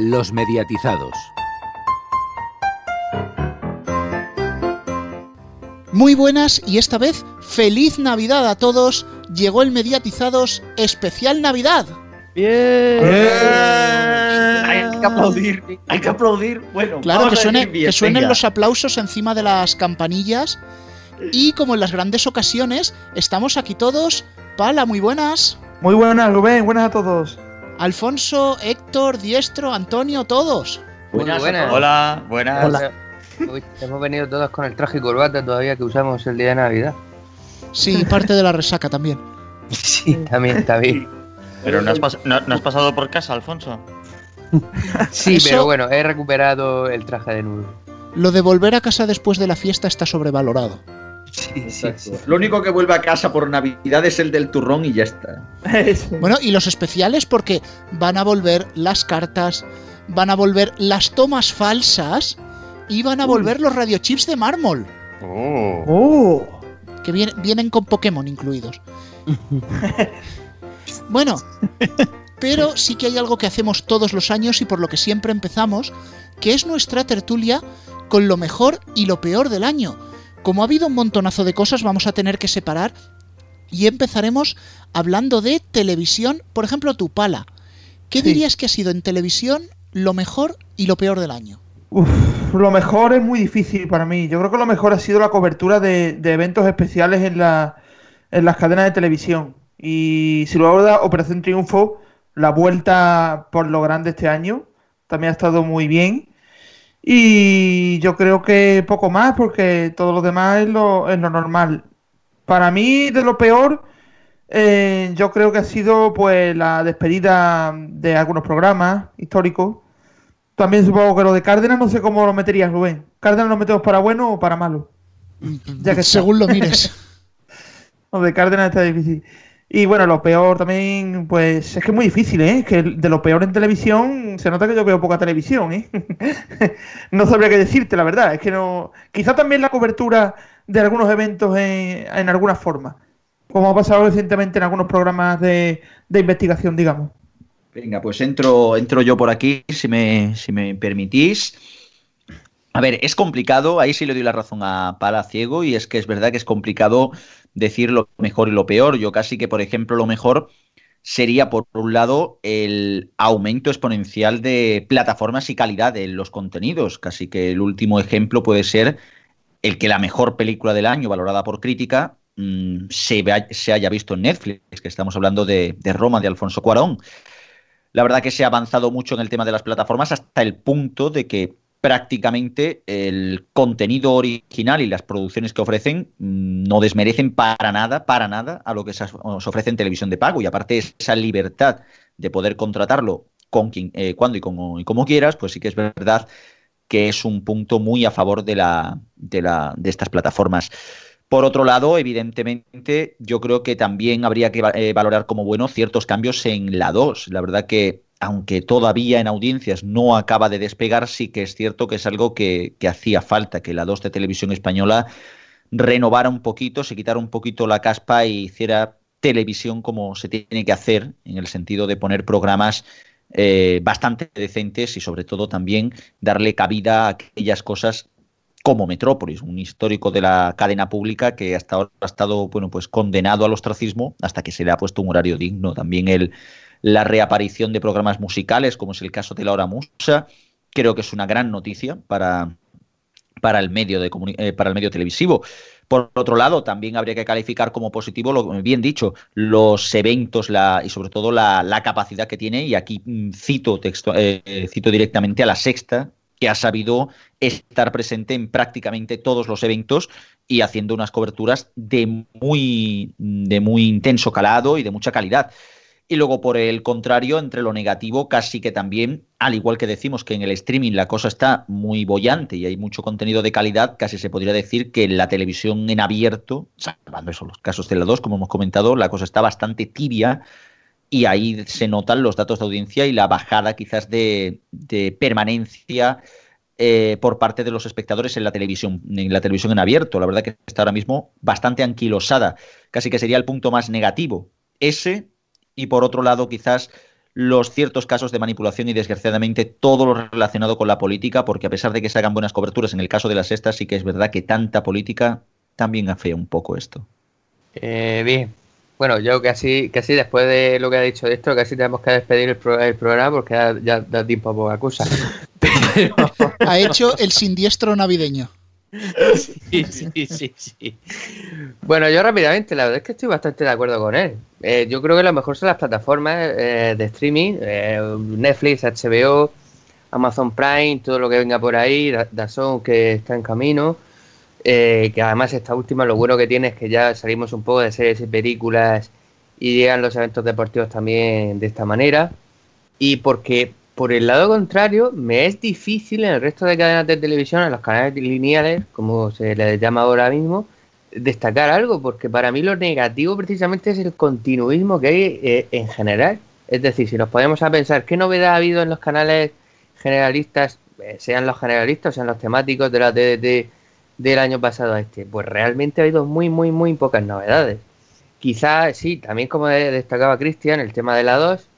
Los mediatizados. Muy buenas y esta vez feliz Navidad a todos. Llegó el Mediatizados especial Navidad. Bien. Hay que aplaudir, hay que aplaudir. Bueno, Claro, que, suene- bien, que suenen venga. los aplausos encima de las campanillas. Y como en las grandes ocasiones, estamos aquí todos. Pala, muy buenas. Muy buenas, Rubén. Buenas a todos. Alfonso, Héctor, Diestro, Antonio, todos. Buenas, Muy buenas. Hola, buenas. Hola. Uy, hemos venido todos con el traje y corbata todavía que usamos el día de Navidad. Sí, parte de la resaca también. Sí, también está bien. Pero no has, pas- no- no has pasado por casa, Alfonso. Sí, Eso- pero bueno, he recuperado el traje de nudo. Lo de volver a casa después de la fiesta está sobrevalorado. Sí, sí, sí. Lo único que vuelve a casa por Navidad es el del turrón y ya está. Bueno, y los especiales porque van a volver las cartas, van a volver las tomas falsas y van a volver los radiochips de mármol, Oh. ¡Oh! que viene- vienen con Pokémon incluidos. Bueno, pero sí que hay algo que hacemos todos los años y por lo que siempre empezamos, que es nuestra tertulia con lo mejor y lo peor del año. Como ha habido un montonazo de cosas, vamos a tener que separar y empezaremos hablando de televisión. Por ejemplo, tu pala. ¿Qué Sí. dirías que ha sido en televisión lo mejor y lo peor del año? Uf, lo mejor es muy difícil para mí. Yo creo que lo mejor ha sido la cobertura de, de eventos especiales en, la, en las cadenas de televisión. Y si luego da Operación Triunfo, la vuelta por lo grande este año, también ha estado muy bien. Y yo creo que poco más, porque todo lo demás es lo, es lo normal. Para mí, de lo peor, eh, yo creo que ha sido pues la despedida de algunos programas históricos. También supongo que lo de Cárdenas, no sé cómo lo meterías, Rubén. ¿Cárdenas lo metemos para bueno o para malo? Ya que está. Según lo mires. Lo de Cárdenas está difícil. Y bueno, lo peor también, pues es que es muy difícil, ¿eh? Que de lo peor en televisión, se nota que yo veo poca televisión, ¿eh? no sabría qué decirte, la verdad. Es que no. Quizá también la cobertura de algunos eventos en, en alguna forma. Como ha pasado recientemente en algunos programas de, de investigación, digamos. Venga, pues entro, entro yo por aquí, si me, si me permitís. A ver, es complicado, ahí sí le doy la razón a Pala Ciego, y es que es verdad que es complicado decir lo mejor y lo peor. Yo casi que, por ejemplo, lo mejor sería, por un lado, el aumento exponencial de plataformas y calidad de los contenidos. Casi que el último ejemplo puede ser el que la mejor película del año, valorada por crítica, mm, se, vea- se haya visto en Netflix, que estamos hablando de, de Roma, de Alfonso Cuarón. La verdad que se ha avanzado mucho en el tema de las plataformas hasta el punto de que prácticamente el contenido original y las producciones que ofrecen mm, no desmerecen para nada, para nada a lo que se ofrece en televisión de pago. Y aparte esa libertad de poder contratarlo con quien, eh, cuando y como, y quieras, pues sí que es verdad que es un punto muy a favor de, la, de, de estas plataformas. Por otro lado, evidentemente, yo creo que también habría que eh, valorar como bueno ciertos cambios en la 2. La verdad que, aunque todavía en audiencias no acaba de despegar, sí que es cierto que es algo que, hacía falta, que la 2 de televisión española renovara un poquito, se quitara un poquito la caspa y hiciera televisión como se tiene que hacer, en el sentido de poner programas eh, bastante decentes y sobre todo también darle cabida a aquellas cosas como Metrópolis, un histórico de la cadena pública que hasta ahora ha estado bueno, pues condenado al ostracismo hasta que se le ha puesto un horario digno. También el, la reaparición de programas musicales, como es el caso de La Hora Musa, creo que es una gran noticia para, para, el, medio de eh, para el medio televisivo. Por otro lado, también habría que calificar como positivo, lo bien dicho, los eventos y sobre todo la, la, capacidad que tiene, y aquí mm, cito, texto, eh, cito directamente a la sexta, que ha sabido estar presente en prácticamente todos los eventos y haciendo unas coberturas de muy, de muy intenso calado y de mucha calidad. Y luego, por el contrario, entre lo negativo, casi que también, al igual que decimos que en el streaming la cosa está muy bollante y hay mucho contenido de calidad, casi se podría decir que en la televisión en abierto, salvando eso, los casos de la 2, como hemos comentado, la cosa está bastante tibia y ahí se notan los datos de audiencia y la bajada quizás de, de permanencia eh, por parte de los espectadores en la televisión, en la televisión en abierto. La verdad que está ahora mismo bastante anquilosada, casi que sería el punto más negativo. Ese y por otro lado quizás los ciertos casos de manipulación y desgraciadamente todo lo relacionado con la política, porque a pesar de que se hagan buenas coberturas, en el caso de las estas sí que es verdad que tanta política también afea un poco esto. Eh, bien, bueno, yo casi, casi después de lo que ha dicho esto, casi tenemos que despedir el, programa porque ya, da tiempo a poca cosa. Ha hecho el sindiestro navideño. Sí, sí, sí, sí. Bueno, yo rápidamente, la verdad es que estoy bastante de acuerdo con él. Eh, yo creo que lo mejor son las plataformas eh, de streaming, eh, Netflix, HBO, Amazon Prime, todo lo que venga por ahí, Dazón que está en camino. que además esta última lo bueno que tiene es que ya salimos un poco de series y películas y llegan los eventos deportivos también de esta manera. Y porque por el lado contrario, me es difícil en el resto de cadenas de televisión, en los canales lineales, como se les llama ahora mismo, destacar algo, porque para mí lo negativo precisamente es el continuismo que hay eh, en general. Es decir, si nos podemos a pensar qué novedad ha habido en los canales generalistas, eh, sean los generalistas, sean los temáticos de la TDT del año pasado a este, pues realmente ha habido muy, muy, muy pocas novedades. Quizás, sí, también como destacaba Cristian, el tema de la 2,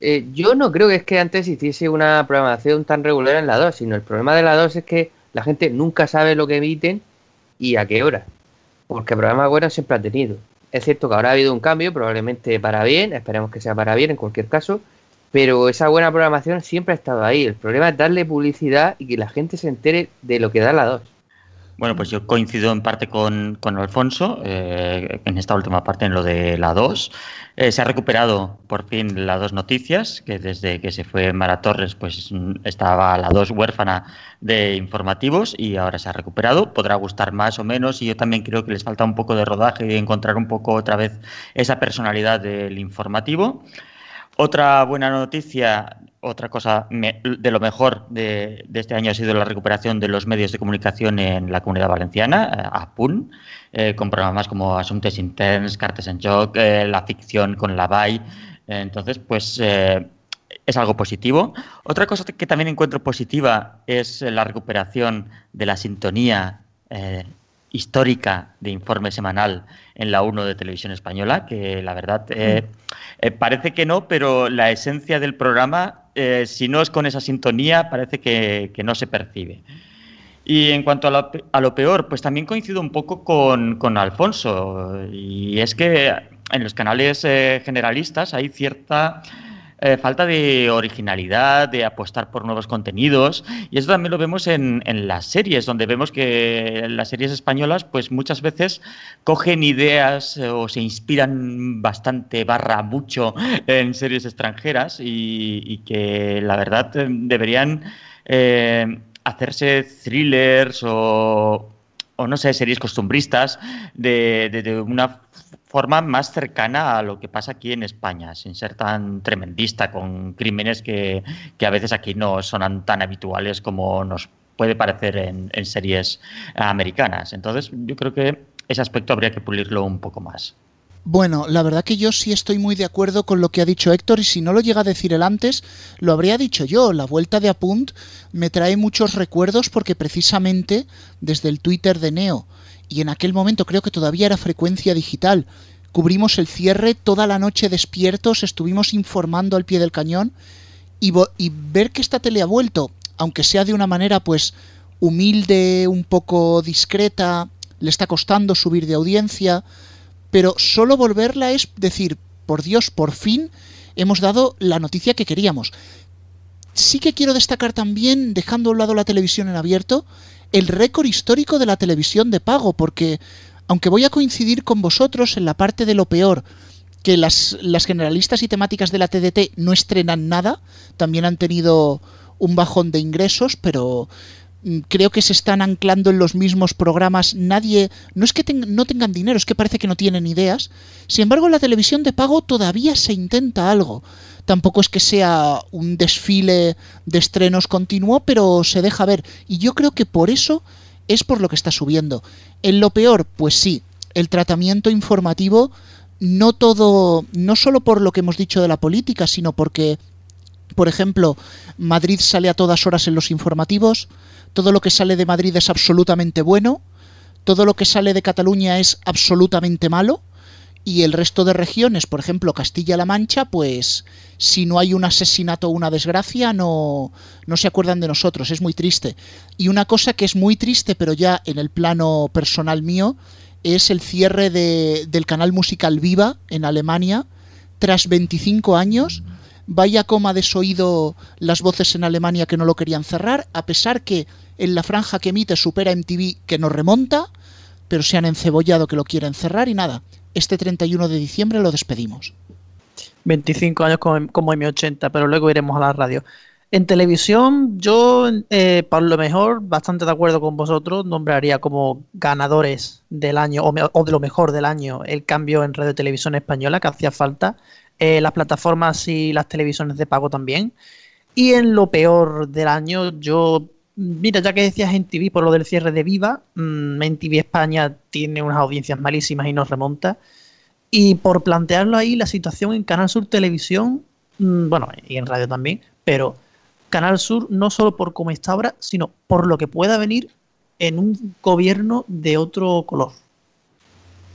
eh, yo no creo que es que antes hiciese una programación tan regular en la 2, sino el problema de la 2 es que la gente nunca sabe lo que emiten y a qué hora. Porque programas buenos siempre ha tenido. Es cierto que ahora ha habido un cambio, probablemente para bien, esperemos que sea para bien en cualquier caso, pero esa buena programación siempre ha estado ahí. El problema es darle publicidad y que la gente se entere de lo que da la 2. Bueno, pues yo coincido en parte con, Alfonso, eh, en esta última parte, en lo de la 2. Eh, se ha recuperado por fin la 2 Noticias, que desde que se fue Mara Torres, pues estaba la 2 huérfana de informativos y ahora se ha recuperado. Podrá gustar más o menos y yo también creo que les falta un poco de rodaje y encontrar un poco otra vez esa personalidad del informativo. Otra buena noticia, otra cosa de lo mejor de, este año ha sido la recuperación de los medios de comunicación en la comunidad valenciana, eh, APUN, eh, con programas como Asuntos Interns, Cartes en Joc, eh, la ficción con la BAI. entonces, pues es algo positivo. Otra cosa que también encuentro positiva es la recuperación de la sintonía histórica de informe semanal en la 1 de Televisión Española, que la verdad eh, eh, parece que no, pero la esencia del programa, eh, si no es con esa sintonía, parece que, no se percibe. Y en cuanto a lo, peor, pues también coincido un poco con, con, Alfonso, y es que en los canales generalistas hay cierta eh, falta de originalidad, de apostar por nuevos contenidos. Y eso también lo vemos en, las series, donde vemos que las series españolas, pues muchas veces cogen ideas eh, o se inspiran bastante, barra mucho en series extranjeras y, que la verdad eh, deberían hacerse thrillers o, no sé, series costumbristas de, de, una forma más cercana a lo que pasa aquí en España, sin ser tan tremendista, con crímenes que, a veces aquí no son tan habituales como nos puede parecer en, en series americanas. Entonces, yo creo que ese aspecto habría que pulirlo un poco más. Bueno, la verdad que yo sí estoy muy de acuerdo con lo que ha dicho Héctor y si no lo llega a decir él antes, lo habría dicho yo. La vuelta de Apunt me trae muchos recuerdos porque precisamente desde el Twitter de Neo y en aquel momento creo que todavía era frecuencia digital. Cubrimos el cierre toda la noche despiertos, estuvimos informando al pie del cañón y, ver que esta tele ha vuelto, aunque sea de una manera pues humilde, un poco discreta, le está costando subir de audiencia, pero solo volverla es decir, por Dios, por fin hemos dado la noticia que queríamos. Sí que quiero destacar también, dejando a un lado la televisión en abierto, el récord histórico de la televisión de pago, porque aunque voy a coincidir con vosotros en la parte de lo peor, que las, las generalistas y temáticas de la TDT no estrenan nada, también han tenido un bajón de ingresos, pero mm, creo que se están anclando en los mismos programas. Nadie, no es que no tengan dinero, es que parece que no tienen ideas. Sin embargo, la televisión de pago todavía se intenta algo tampoco es que sea un desfile de estrenos continuo, pero se deja ver. Y yo creo que por eso es por lo que está subiendo. En lo peor, pues sí, el tratamiento informativo, no todo, no solo por lo que hemos dicho de la política, sino porque, por ejemplo, Madrid sale a todas horas en los informativos, todo lo que sale de Madrid es absolutamente bueno, todo lo que sale de Cataluña es absolutamente malo, y el resto de regiones, por ejemplo Castilla-La Mancha, pues si no hay un asesinato o una desgracia no, no se acuerdan de nosotros, es muy triste. Y una cosa que es muy triste, pero ya en el plano personal mío, es el cierre de, del canal musical Viva en Alemania, tras 25 años. Vaya coma desoído las voces en Alemania que no lo querían cerrar, a pesar que en la franja que emite supera MTV que nos remonta, pero se han encebollado que lo quieren cerrar y nada, este 31 de diciembre lo despedimos. 25 años como, como M80, pero luego iremos a la radio. En televisión, yo, eh, por lo mejor, bastante de acuerdo con vosotros, nombraría como ganadores del año o, de lo mejor del año el cambio en radio televisión española que hacía falta, eh, las plataformas y las televisiones de pago también. Y en lo peor del año, yo, mira, ya que decías en TV por lo del cierre de Viva, mmm, en TV España tiene unas audiencias malísimas y nos remonta. Y por plantearlo ahí, la situación en Canal Sur Televisión, mmm, bueno, y en radio también, pero Canal Sur no solo por cómo está ahora, sino por lo que pueda venir en un gobierno de otro color.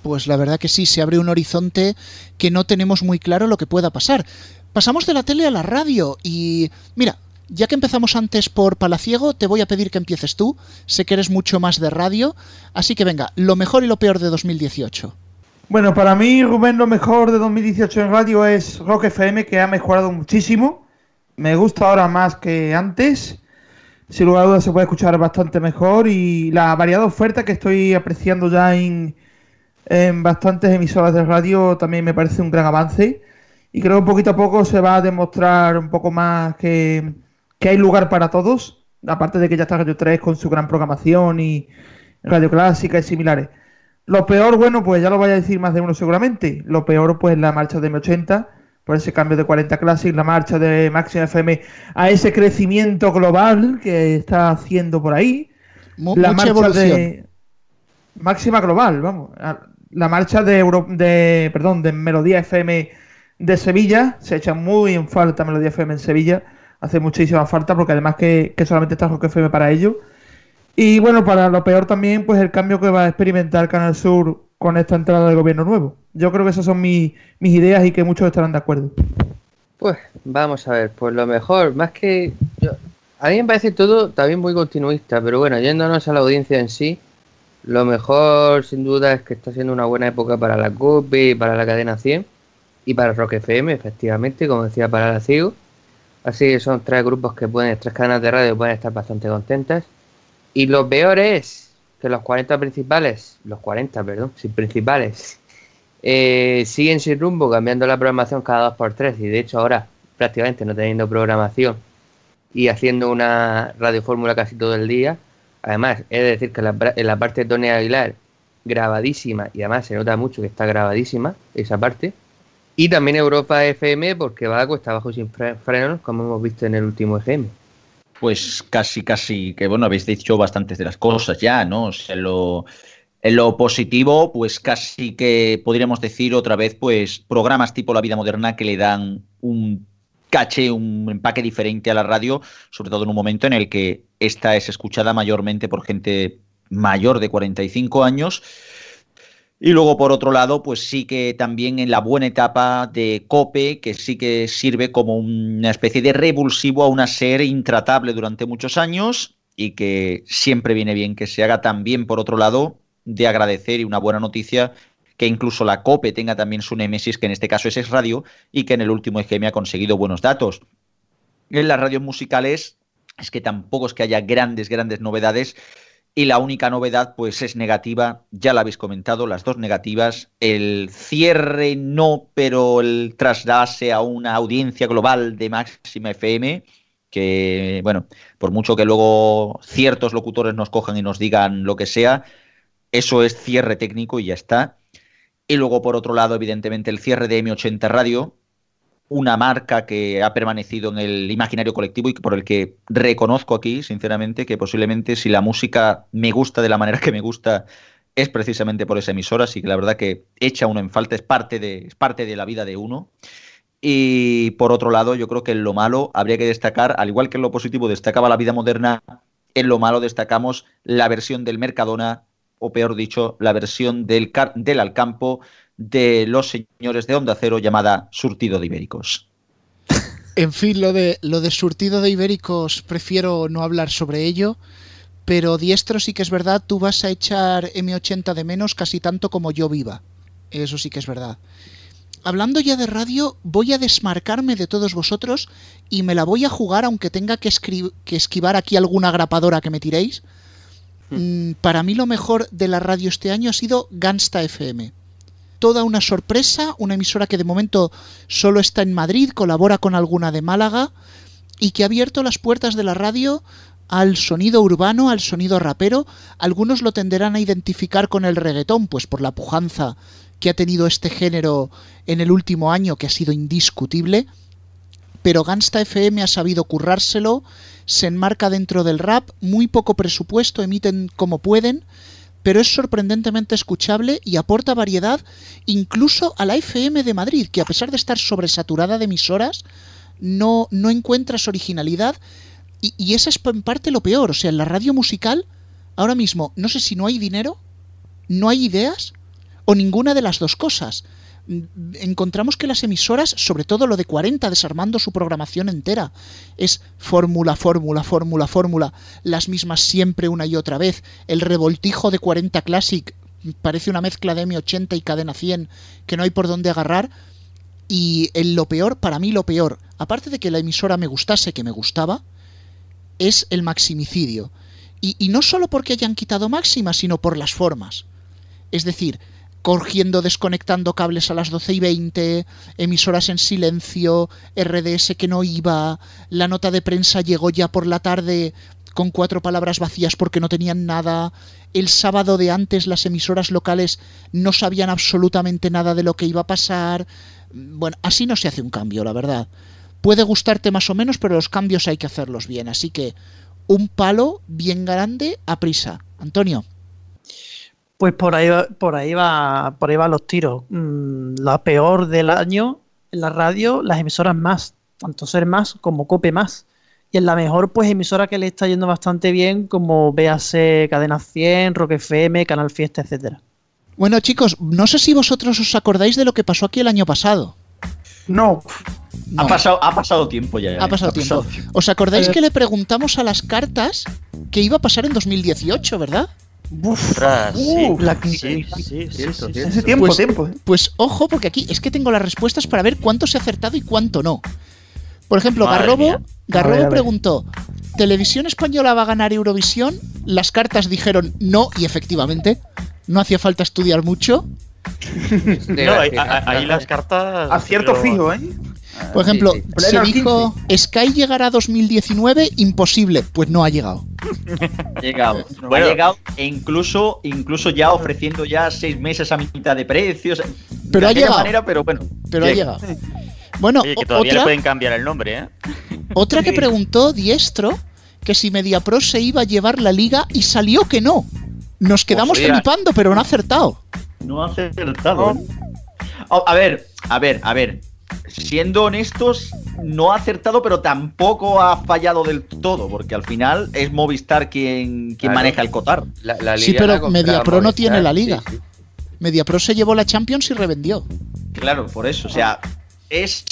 Pues la verdad que sí, se abre un horizonte que no tenemos muy claro lo que pueda pasar. Pasamos de la tele a la radio y mira, ya que empezamos antes por Palaciego, te voy a pedir que empieces tú. Sé que eres mucho más de radio, así que venga, lo mejor y lo peor de 2018. Bueno, para mí, Rubén, lo mejor de 2018 en radio es Rock FM, que ha mejorado muchísimo. Me gusta ahora más que antes. Sin lugar a dudas se puede escuchar bastante mejor y la variada oferta que estoy apreciando ya en, en bastantes emisoras de radio también me parece un gran avance. Y creo que poquito a poco se va a demostrar un poco más que, que hay lugar para todos. Aparte de que ya está Radio 3 con su gran programación y Radio Clásica y similares. Lo peor, bueno, pues ya lo voy a decir más de uno seguramente. Lo peor, pues la marcha de M80, por ese cambio de 40 Classic, la marcha de Máxima FM a ese crecimiento global que está haciendo por ahí. Mu la mucha marcha evolución. de Máxima Global, vamos. La marcha de, Euro... de, perdón, de Melodía FM de Sevilla, se echa muy en falta Melodía FM en Sevilla, hace muchísima falta porque además que, que solamente está Rock FM para ello. Y bueno, para lo peor también, pues el cambio que va a experimentar Canal Sur con esta entrada del gobierno nuevo. Yo creo que esas son mi, mis ideas y que muchos estarán de acuerdo. Pues vamos a ver, pues lo mejor, más que yo, a mí me parece todo también muy continuista, pero bueno, yéndonos a la audiencia en sí, lo mejor sin duda es que está siendo una buena época para la COPE para la cadena 100 y para Rock FM, efectivamente, como decía para la CIO. Así que son tres grupos que pueden, tres cadenas de radio pueden estar bastante contentas. Y lo peor es que los 40 principales, los 40, perdón, sí, principales, eh, siguen sin rumbo, cambiando la programación cada 2x3 y de hecho ahora prácticamente no teniendo programación y haciendo una radiofórmula casi todo el día. Además, he de decir que la, en la parte de Tony Aguilar, grabadísima, y además se nota mucho que está grabadísima esa parte. Y también Europa FM, porque va a cuesta sin fre frenos, como hemos visto en el último EGM. Pues casi, casi, que bueno, habéis dicho bastantes de las cosas ya, ¿no? O sea, lo, en lo positivo, pues casi que podríamos decir otra vez, pues programas tipo La Vida Moderna que le dan un caché, un empaque diferente a la radio, sobre todo en un momento en el que esta es escuchada mayormente por gente mayor de 45 años. Y luego, por otro lado, pues sí que también en la buena etapa de Cope, que sí que sirve como una especie de revulsivo a una serie intratable durante muchos años y que siempre viene bien que se haga también, por otro lado, de agradecer y una buena noticia que incluso la COPE tenga también su némesis, que en este caso es Es Radio, y que en el último EGM ha conseguido buenos datos. En las radios musicales es que tampoco es que haya grandes, grandes novedades, y la única novedad pues es negativa, ya la habéis comentado, las dos negativas, el cierre no, pero el trasdase a una audiencia global de Máxima FM, que bueno, por mucho que luego ciertos locutores nos cojan y nos digan lo que sea, eso es cierre técnico y ya está. Y luego, por otro lado, evidentemente, el cierre de M80 Radio, una marca que ha permanecido en el imaginario colectivo y por el que reconozco aquí, sinceramente, que posiblemente si la música me gusta de la manera que me gusta, es precisamente por esa emisora, así que la verdad que echa uno en falta, es parte de, es parte de la vida de uno. Y por otro lado, yo creo que en lo malo habría que destacar, al igual que en lo positivo destacaba la vida moderna, en lo malo destacamos la versión del Mercadona o peor dicho, la versión del, del Alcampo de los señores de Onda Cero llamada Surtido de Ibéricos. En fin, lo de, lo de surtido de ibéricos prefiero no hablar sobre ello, pero diestro sí que es verdad, tú vas a echar M80 de menos casi tanto como yo viva. Eso sí que es verdad. Hablando ya de radio, voy a desmarcarme de todos vosotros y me la voy a jugar aunque tenga que, que esquivar aquí alguna grapadora que me tiréis. Mm, para mí lo mejor de la radio este año ha sido Gansta FM toda una sorpresa, una emisora que de momento solo está en Madrid, colabora con alguna de Málaga y que ha abierto las puertas de la radio al sonido urbano, al sonido rapero. Algunos lo tenderán a identificar con el reggaetón, pues por la pujanza que ha tenido este género en el último año, que ha sido indiscutible. Pero Gansta FM ha sabido currárselo, se enmarca dentro del rap, muy poco presupuesto, emiten como pueden, pero es sorprendentemente escuchable y aporta variedad incluso a la FM de Madrid, que a pesar de estar sobresaturada de emisoras, no, no encuentras originalidad y, y esa es en parte lo peor. O sea, en la radio musical, ahora mismo, no sé si no hay dinero, no hay ideas o ninguna de las dos cosas encontramos que las emisoras, sobre todo lo de 40, desarmando su programación entera, es fórmula, fórmula, fórmula, fórmula, las mismas siempre una y otra vez. El revoltijo de 40 Classic parece una mezcla de M80 y cadena 100 que no hay por dónde agarrar. Y en lo peor, para mí lo peor, aparte de que la emisora me gustase, que me gustaba, es el maximicidio. Y, y no solo porque hayan quitado máxima, sino por las formas. Es decir, cogiendo, desconectando cables a las 12 y 20, emisoras en silencio, RDS que no iba, la nota de prensa llegó ya por la tarde con cuatro palabras vacías porque no tenían nada, el sábado de antes las emisoras locales no sabían absolutamente nada de lo que iba a pasar. Bueno, así no se hace un cambio, la verdad. Puede gustarte más o menos, pero los cambios hay que hacerlos bien, así que un palo bien grande a prisa. Antonio. Pues por ahí, por ahí va, por ahí van los tiros. Mm, la peor del año en la radio, las emisoras más, tanto Ser más como Cope más. Y en la mejor, pues emisora que le está yendo bastante bien, como véase Cadena 100, Rock FM, Canal Fiesta, etcétera. Bueno, chicos, no sé si vosotros os acordáis de lo que pasó aquí el año pasado. No. Ha, pasado, ha pasado tiempo ya. Ha pasado, tiempo. ¿Os acordáis que le preguntamos a las cartas que iba a pasar en 2018, verdad? Ese tiempo, tiempo. Pues ojo, porque aquí es que tengo las respuestas para ver cuánto se ha acertado y cuánto no. Por ejemplo, Garrobo, Garrobo preguntó: ¿Televisión española va a ganar Eurovisión? Las cartas dijeron no, y efectivamente, no hacía falta estudiar mucho. no, ahí, las cartas. Acierto fijo, ¿eh? Por ejemplo, se dijo Sky llegará a 2019, imposible. Pues no ha llegado. Ha llegado. ha llegado e incluso, incluso ya ofreciendo ya seis meses a mitad de precios. Pero ha llegado. Manera, pero bueno. Pero ha llegado. Bueno, que todavía le pueden cambiar el nombre, ¿eh? Otra que preguntó Diestro que si MediaPro se iba a llevar la liga y salió que no. Nos quedamos flipando, pero no ha acertado. No ha acertado. ¿eh? A ver, a ver, a ver siendo honestos, no ha acertado, pero tampoco ha fallado del todo, porque al final es Movistar quien, quien maneja el Cotar. sí, pero MediaPro no tiene la liga. MediaPro se llevó la Champions y revendió. Claro, por eso. O sea, es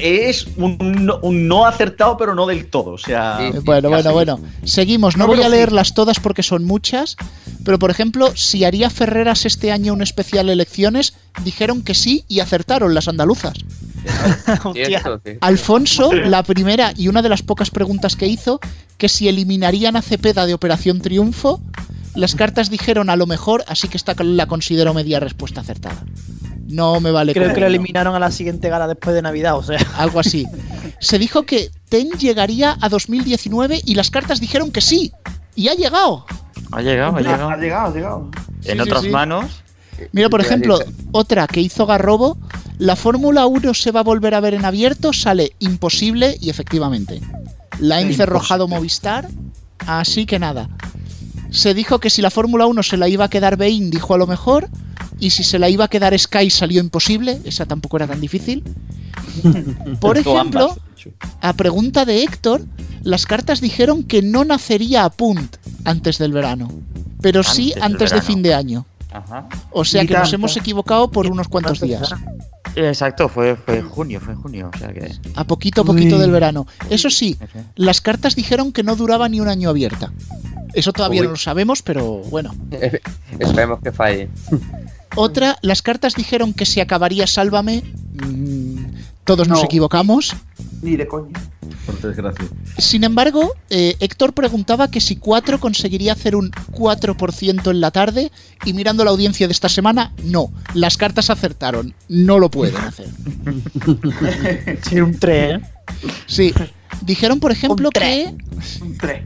es un, no acertado, pero no del todo. O sea, bueno, bueno, bueno. Seguimos. No, voy a leerlas todas porque son muchas. Pero, por ejemplo, si haría Ferreras este año un especial elecciones, dijeron que sí y acertaron las andaluzas. Alfonso, la primera y una de las pocas preguntas que hizo, que si eliminarían a Cepeda de Operación Triunfo, las cartas dijeron a lo mejor, así que esta la considero media respuesta acertada. No me vale. Creo que lo eliminaron a la siguiente gala después de Navidad, o sea. Algo así. Se dijo que Ten llegaría a 2019 y las cartas dijeron que sí. Y ha llegado. Ha llegado, ha llegado. Ha llegado, ha llegado. En otras manos. Mira, por ejemplo, otra que hizo Garrobo, la Fórmula 1 se va a volver a ver en abierto, sale imposible y efectivamente. La ha encerrojado Movistar, así que nada. Se dijo que si la Fórmula 1 se la iba a quedar Bain, dijo a lo mejor, y si se la iba a quedar Sky salió imposible, esa tampoco era tan difícil. Por ejemplo, a pregunta de Héctor, las cartas dijeron que no nacería a Punt antes del verano, pero sí antes de fin de año. Ajá. O sea que nos hemos equivocado por unos cuantos días. Exacto, fue, fue en junio, fue en junio. O sea que. A poquito a poquito Uy. del verano. Eso sí, las cartas dijeron que no duraba ni un año abierta. Eso todavía Uy. no lo sabemos, pero bueno. Esperemos que falle. Otra, las cartas dijeron que se acabaría Sálvame. Todos nos No. equivocamos. Ni de coña. Por desgracia. Sin embargo, eh, Héctor preguntaba que si 4 conseguiría hacer un 4% en la tarde y mirando la audiencia de esta semana, no. Las cartas acertaron, no lo pueden hacer. Sí, un 3, ¿eh? Sí. Dijeron, por ejemplo, Un tres. que Un 3.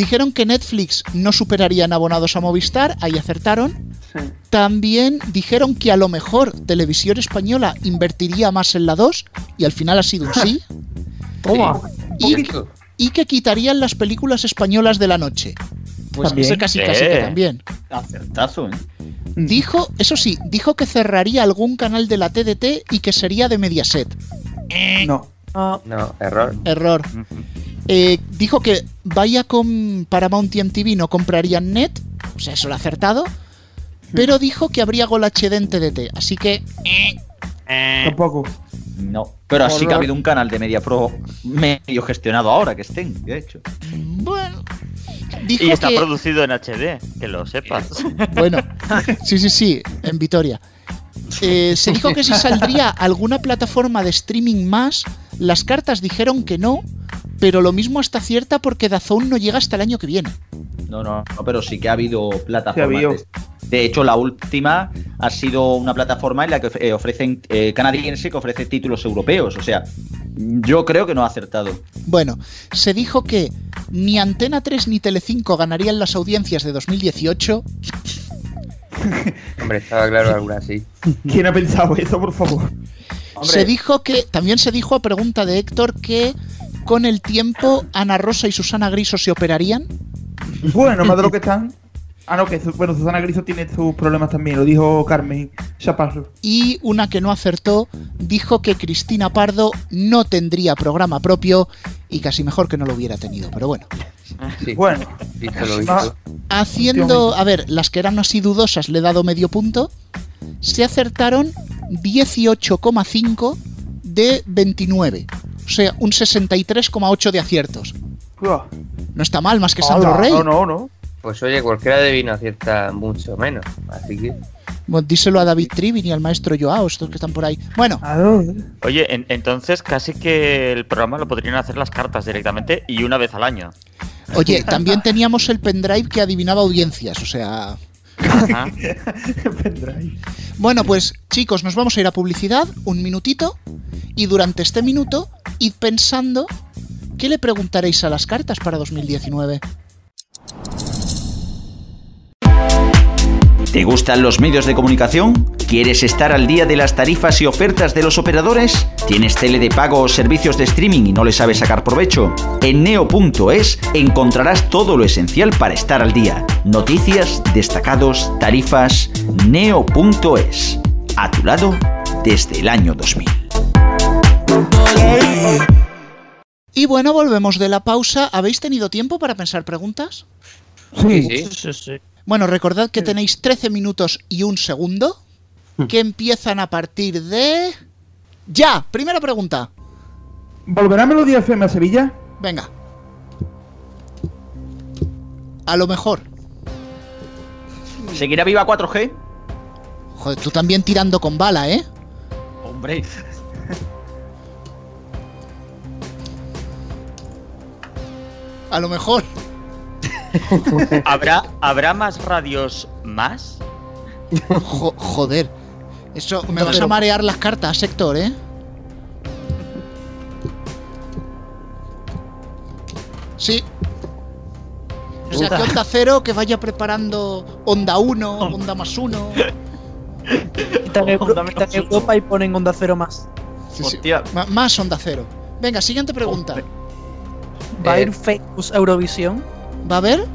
Dijeron que Netflix no superaría en abonados a Movistar, ahí acertaron. Sí. También dijeron que a lo mejor Televisión Española invertiría más en la 2 y al final ha sido un sí. Toma. Y, que quitarían las películas españolas de la noche. Pues También. ese casi casi que también. Acertazo, ¿eh? Dijo, eso sí, dijo que cerraría algún canal de la TDT y que sería de Mediaset. No. Ah, No, error. Error. Eh, dijo que vaya con Paramount y MTV no comprarían net, o sea, eso lo ha acertado. Pero dijo que habría Gol HD en TDT, así que Tampoco. No. Pero así que ha habido un canal de Media Pro medio gestionado ahora que estén, de hecho. bueno. Dijo Y está que, producido en HD, que lo sepas. Bueno, sí, sí, sí, en Vitoria. Eh, se dijo que si saldría alguna plataforma de streaming más, las cartas dijeron que no, pero lo mismo está cierta porque Dazón no llega hasta el año que viene. No, no, no, pero sí que ha habido plataformas. Sí ha habido. de- De hecho, la última ha sido una plataforma en la que eh, ofrecen eh, canadiense que ofrece títulos europeos. O sea, yo creo que no ha acertado. Bueno, se dijo que ni Antena 3 ni Telecinco ganarían las audiencias de 2018. Hombre, estaba claro alguna así. ¿Quién ha pensado eso, por favor? Se dijo que, también se dijo a pregunta de Héctor que con el tiempo Ana Rosa y Susana Griso se operarían. Bueno, más de lo que están. Ah, no, que su- bueno, Susana Griso tiene sus problemas también, lo dijo Carmen Chaparro. Y una que no acertó dijo que Cristina Pardo no tendría programa propio y casi mejor que no lo hubiera tenido. Pero bueno, Sí, Bueno, visto lo Ah. visto. haciendo, a ver, las que eran así dudosas le he dado medio punto. Se acertaron 18,5 de 29. O sea, un 63,8 de aciertos. No está mal, más que Sandro hola, Rey. No, no, no. Pues oye, cualquiera de vino acierta mucho menos. Así que. Bueno, díselo a David Trivin y al maestro Joao, estos que están por ahí. Bueno. Oye, en- entonces casi que el programa lo podrían hacer las cartas directamente y una vez al año. oye, también teníamos el pendrive que adivinaba audiencias, o sea... Bueno, pues chicos, nos vamos a ir a publicidad, un minutito, y durante este minuto, id pensando qué le preguntaréis a las cartas para 2019. ¿Te gustan los medios de comunicación? ¿Quieres estar al día de las tarifas y ofertas de los operadores? ¿Tienes tele de pago o servicios de streaming y no le sabes sacar provecho? En neo.es encontrarás todo lo esencial para estar al día. Noticias, destacados, tarifas. Neo.es. A tu lado desde el año 2000. Y bueno, volvemos de la pausa. ¿Habéis tenido tiempo para pensar preguntas? Sí. Sí. sí, sí. Bueno, recordad que tenéis 13 minutos y un segundo, que empiezan a partir de... ¡Ya! Primera pregunta. ¿Volverá Melodía FM a Sevilla? Venga. A lo mejor. ¿Seguirá viva 4G? Joder, tú también tirando con bala, ¿eh? Hombre. A lo mejor. ¿Habrá, ¿Habrá más radios más? Jo- joder. Eso, me vas a marear las cartas, Héctor, ¿eh? Sí. O sea, que Onda Cero que vaya preparando Onda 1, Onda más 1. Quitan, Euro- quitan Europa y ponen onda cero más. Sí, Más Onda Cero. Venga, siguiente pregunta. ¿Va a Eh, ir Famous a Eurovisión? ¿Va a haber?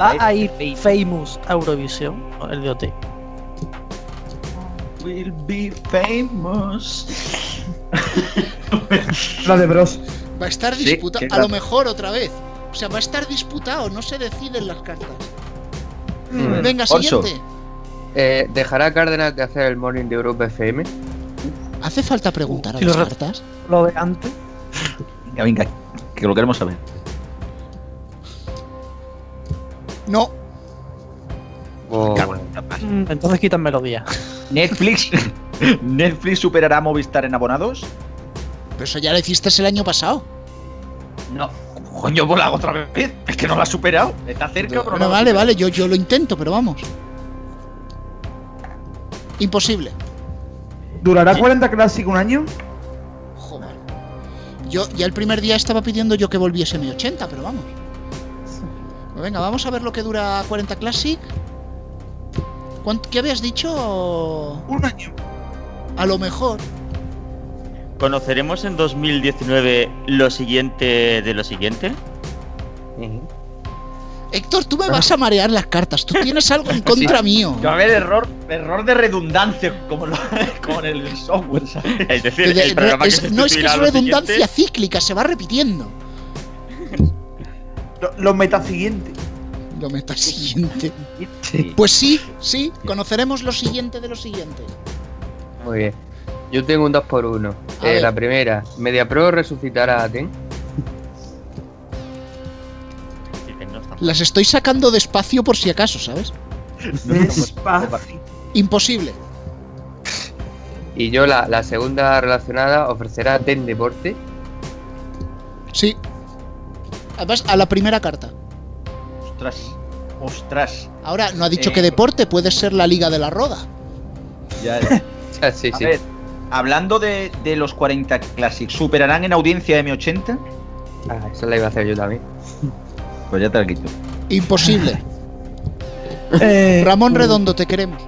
¿Va a ir Famous a Eurovisión? O El de OT. Will be famous. La de Bros. Va a estar disputado. A lo mejor otra vez. O sea, va a estar disputado, no se deciden las cartas. Mm. Venga, siguiente. Eh, ¿Dejará Cárdenas de hacer el morning de Europa FM? ¿Hace falta preguntar a las cartas? Lo de antes. Venga, venga, que lo queremos saber. No. O- Mm, Entonces quitan melodía. Netflix. ¿Netflix superará a Movistar en abonados? Pero eso ya lo hiciste el año pasado. No. Coño, pues la hago otra vez. Es que no la ha superado. Está cerca, pero no vale, vale, yo, yo lo intento, pero vamos. Imposible. ¿Durará 40 Classic un año? Joder. Yo ya el primer día estaba pidiendo yo que volviese mi 80, pero vamos. Pues venga, vamos a ver lo que dura 40 Classic. ¿Cuánto- ¿Qué habías dicho? Un año. A lo mejor. ¿Conoceremos en 2019 lo siguiente de lo siguiente? Héctor, tú me vas a marear las cartas. Tú tienes algo en contra mío. Yo, a ver, error, error de redundancia, como, lo- como en el software, ¿sabes? Es decir, De- el programa es- que no es que es redundancia siguiente- cíclica, se va repitiendo. Lo- Los metasiguientes. Lo meta siguiente. Sí. Pues sí, sí, conoceremos lo siguiente de lo siguiente. Muy bien. Yo tengo un 2x1. A ver. la primera, MediaPro resucitará a Ten. Dicen, no, está- Las estoy sacando despacio por si acaso, ¿sabes? Despacio. Imposible. Y yo la, la segunda relacionada ofrecerá Ten Deporte. Sí. Además, a la primera carta. Ostras. Ostras. Ahora, no ha dicho Eh. que deporte, puede ser la Liga de la Roda. Ya, Ah, sí, a sí. ver, hablando de, de los 40 Classics, ¿superarán en audiencia M80? Ah, eso la iba a hacer yo también. Pues ya te la quito. Imposible. Eh, Ramón uh, Redondo, te queremos.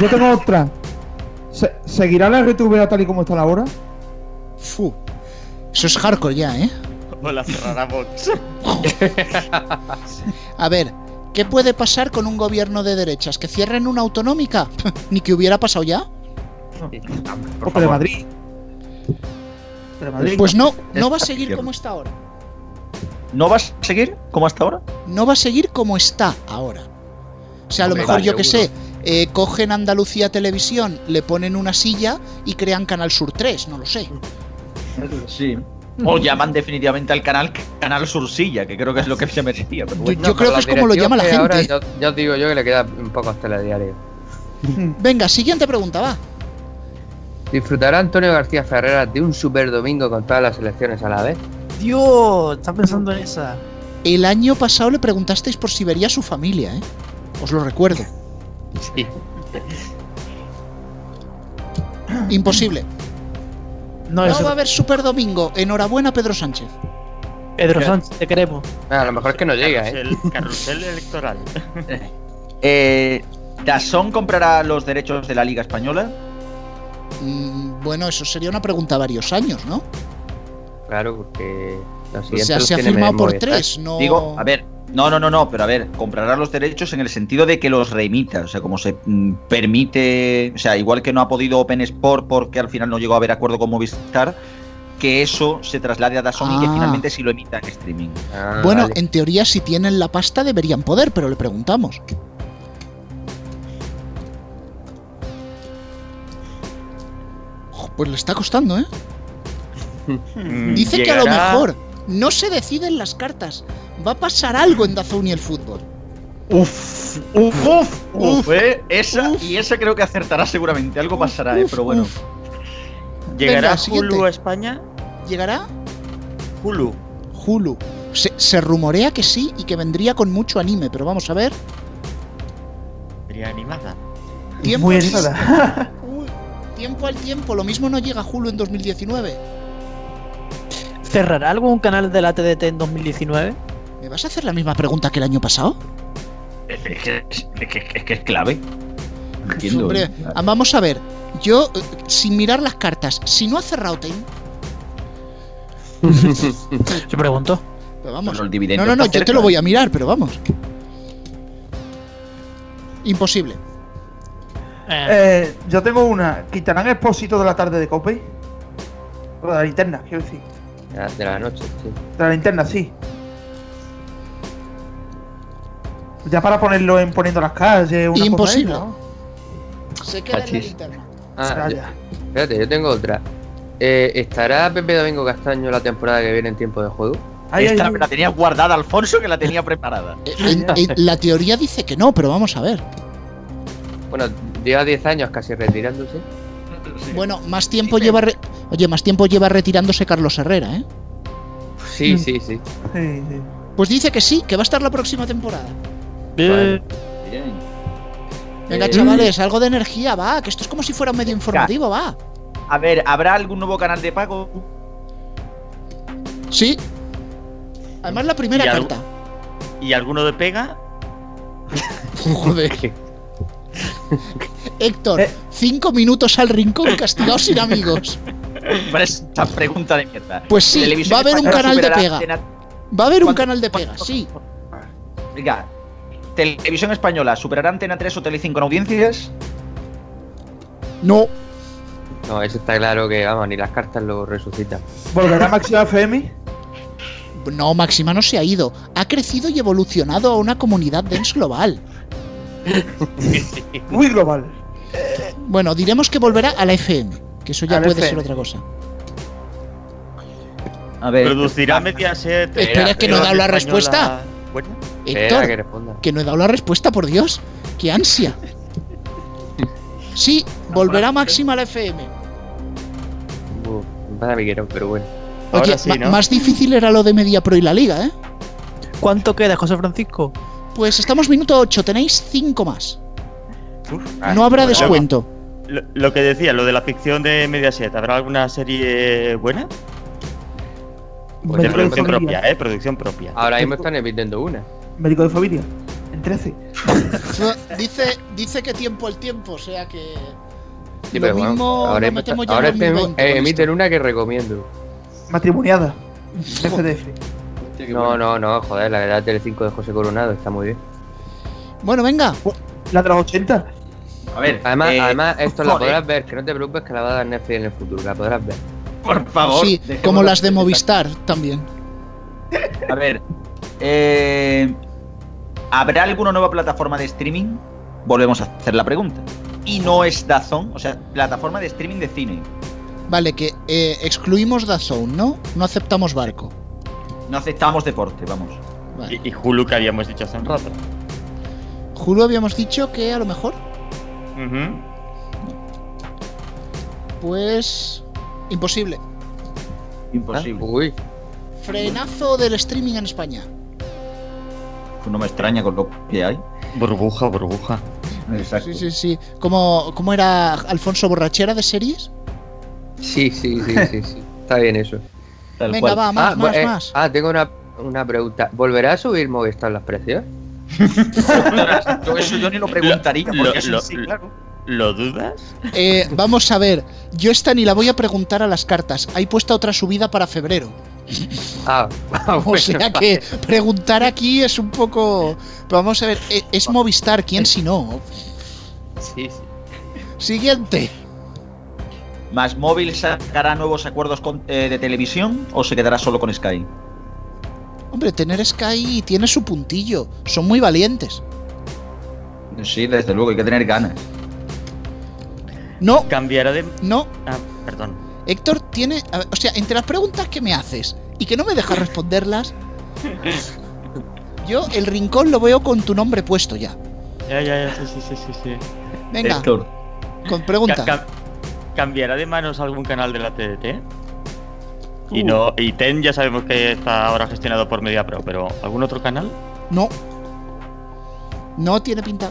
Yo tengo otra. Se- ¿Seguirá la RTV tal y como está la hora? Fu. Eso es hardcore ya, ¿eh? O la cerrará Vox. A ver, ¿qué puede pasar con un gobierno de derechas? ¿Que cierren una autonómica? Ni que hubiera pasado ya. Por. Madrid. Madrid. Pues no, no va a seguir como está ahora. ¿No vas a seguir como hasta ahora? No va a seguir como está ahora. O sea, a lo Hombre, mejor vale, yo que sé, eh, cogen Andalucía Televisión, le ponen una silla y crean Canal Sur 3, no lo sé. Sí. O llaman definitivamente al canal Canal Sursilla, que creo que es lo que se merecía. Pero bueno. Yo creo que es como lo llama la Ahora gente. ya, ya os digo yo que le queda un poco hasta el diario. Venga, siguiente pregunta, va. ¿Disfrutará Antonio García Ferreras de un super domingo con todas las elecciones a la vez? Dios, está pensando en esa. El año pasado le preguntasteis por si vería a su familia, ¿eh? Os lo recuerdo. Sí. Imposible. No, va a haber Super Domingo. Enhorabuena, Pedro Sánchez. Pedro Sánchez, te queremos. Ah, a lo mejor es que no llega, ¿eh? Carrusel, carrusel electoral. Eh, ¿Dazón comprará los derechos de la Liga Española? Mm, bueno, eso sería una pregunta varios años, ¿no? Claro, porque los O siguientes sea, se ha firmado por tres, no. Digo, a ver, no, no, no, no, pero a ver, comprará los derechos en el sentido de que los reemita, o sea, como se mm, permite, o sea, igual que no ha podido Open Sport porque al final no llegó a haber acuerdo con Movistar, que eso se traslade a Dazón y que Ah. finalmente sí lo emita en streaming. Ah, Bueno, vale. en teoría, si tienen la pasta, deberían poder, pero le preguntamos. Pues le está costando, ¿eh? Dice que a lo mejor no se deciden las cartas. Va a pasar algo en Dazón y el fútbol. Uf, uf, uf, Uf, eh, esa, uf. y esa creo que acertará seguramente, algo pasará, eh, pero bueno. uf. ¿Llegará Venga, siguiente. Hulu a España? ¿Llegará? Hulu. Hulu. Se, se rumorea que sí y que vendría con mucho anime, pero vamos a ver. Sería animada. Tiempo, Muy al- animada. Tiempo al tiempo, lo mismo no llega Hulu en 2019. ¿Cerrará algún canal de la TDT en 2019? ¿Me vas a hacer la misma pregunta que el año pasado? Es que es, es que- es que es clave. Entiendo. Hombre, ah, vamos a ver. Yo, sin mirar las cartas, si no ha cerrado Yo pregunto. vamos. Pero dividendo No, no, no, yo te lo voy a mirar, pero vamos. Imposible. Eh, Eh, yo tengo una. ¿Quitarán expósito de la tarde de Cope? O de la linterna, quiero decir. De la- De la noche, sí. De la linterna, sí. Ya para ponerlo en poniendo las calles. Una Imposible. Cosa ahí, ¿no? Se queda en la linterna. Ah, Ya, yo- espérate, yo tengo otra. Eh, ¿Estará Pepe Domingo Castaño la temporada que viene en tiempo de juego? Ahí, Esta me la tenía guardada Alfonso que la tenía preparada. Eh, en- en- la teoría dice que no, pero vamos a ver. Bueno, lleva 10 años casi retirándose. Bueno, más tiempo lleva. re- Oye, más tiempo lleva retirándose Carlos Herrera, ¿eh? Sí. Sí, sí. Pues dice que sí, que va a estar la próxima temporada. Eh, Bien. Venga, Eh, chavales, algo de energía, va, que esto es como si fuera un medio informativo, va. A ver, ¿habrá algún nuevo canal de pago? Sí. Además, la primera Y carta. ¿Y alguno de pega? Joder. Héctor, Eh. cinco minutos al rincón, castigado sin amigos. Esa pregunta de mierda. Pues sí, va a haber un canal de pega. Va a haber un ¿Cuánto- canal de pega, sí. Venga, Televisión Española, ¿superará Antena 3 o Telecinco en audiencias? No. No, eso está claro que, vamos, ni las cartas lo resucitan. ¿Volverá Máxima FM? No, Máxima no se ha ido. Ha crecido y evolucionado a una comunidad dance global. Muy global. Bueno, diremos que volverá a la FM, que eso ya A puede ser otra cosa. A ver. ¿Producirá Mediaset? Espera, es que no he dado la Española respuesta. Héctor, que no he dado la respuesta, por Dios. ¡Qué ansia! Sí, volverá Máxima a la FM. Uf, pero bueno. Oye, Ahora sí, ma- ¿no? más difícil era lo de Media Pro y la Liga, ¿eh? ¿Cuánto queda, José Francisco? Pues estamos minuto 8, tenéis 5 más. No habrá bueno, descuento. Lo, lo que decía, lo de la ficción de Mediaset, ¿habrá alguna serie buena? Pues de ya producción lo- propia, ¿eh? Producción propia. Ahora mismo están emitiendo una. Médico de familia. En 13. Dice, dice que tiempo el tiempo, o sea que. Sí, lo bueno, mismo ahora, lo metemos ahora en 2020 eh, emiten una que recomiendo. Matrimoniada. FDF. No, no, no, joder, la verdad Telecinco de José Coronado está muy bien. Bueno, venga. La de los 80. A ver. Además, eh, además esto la podrás ver, que no te preocupes que la va a dar Netflix en el futuro, la podrás ver. Por favor. sí, como las de Movistar también. A ver. eh, ¿Habrá alguna nueva plataforma de streaming? Volvemos a hacer la pregunta. Y no es Dazón, o sea, plataforma de streaming de cine. Vale, que eh, excluimos DAZN, ¿no? No aceptamos barco. No aceptamos deporte, vamos. Vale. Y, y Hulu que habíamos dicho hace un rato. Hulu habíamos dicho que a lo mejor, pues. Imposible. Imposible. Uy, Frenazo del streaming en España. Pues no me extraña con lo que hay. Burbuja, burbuja. Exacto. Sí, sí, sí. ¿Cómo, cómo era Alfonso Borrachera de series? sí, sí, sí, sí, sí. Está bien eso. Tal Venga, cual. va, más, ah, más, eh, más. ah, tengo una, una pregunta. ¿Volverá a subir Movistar los precios? Yo eso yo ni lo preguntaría, Lo- porque eso lo- sí, claro. ¿Lo dudas? Eh, vamos a ver. Yo esta ni la voy a preguntar a las cartas. Hay puesta otra subida para febrero. Ah, O bueno, sea que preguntar aquí es un poco. Pero vamos a ver. eh, Es Movistar, ¿quién si no? sí, sí. Siguiente. ¿Más móvil sacará nuevos acuerdos con- eh, de televisión o se quedará solo con Sky? Hombre, tener Sky tiene su puntillo. Son muy valientes. Sí, desde luego, hay que tener ganas. No, ¿Cambiará de...? no. Ah, perdón. Héctor tiene. o sea, entre las preguntas que me haces y que no me dejas responderlas. Yo el rincón lo veo con tu nombre puesto ya. Ya, ya, ya, sí, sí, sí, sí. sí. Venga, Héctor, con pregunta. Ca- cam- ¿Cambiará de manos algún canal de la TDT? Y Uh. no, y TEN ya sabemos que está ahora gestionado por MediaPro, pero ¿algún otro canal? No. No tiene pinta.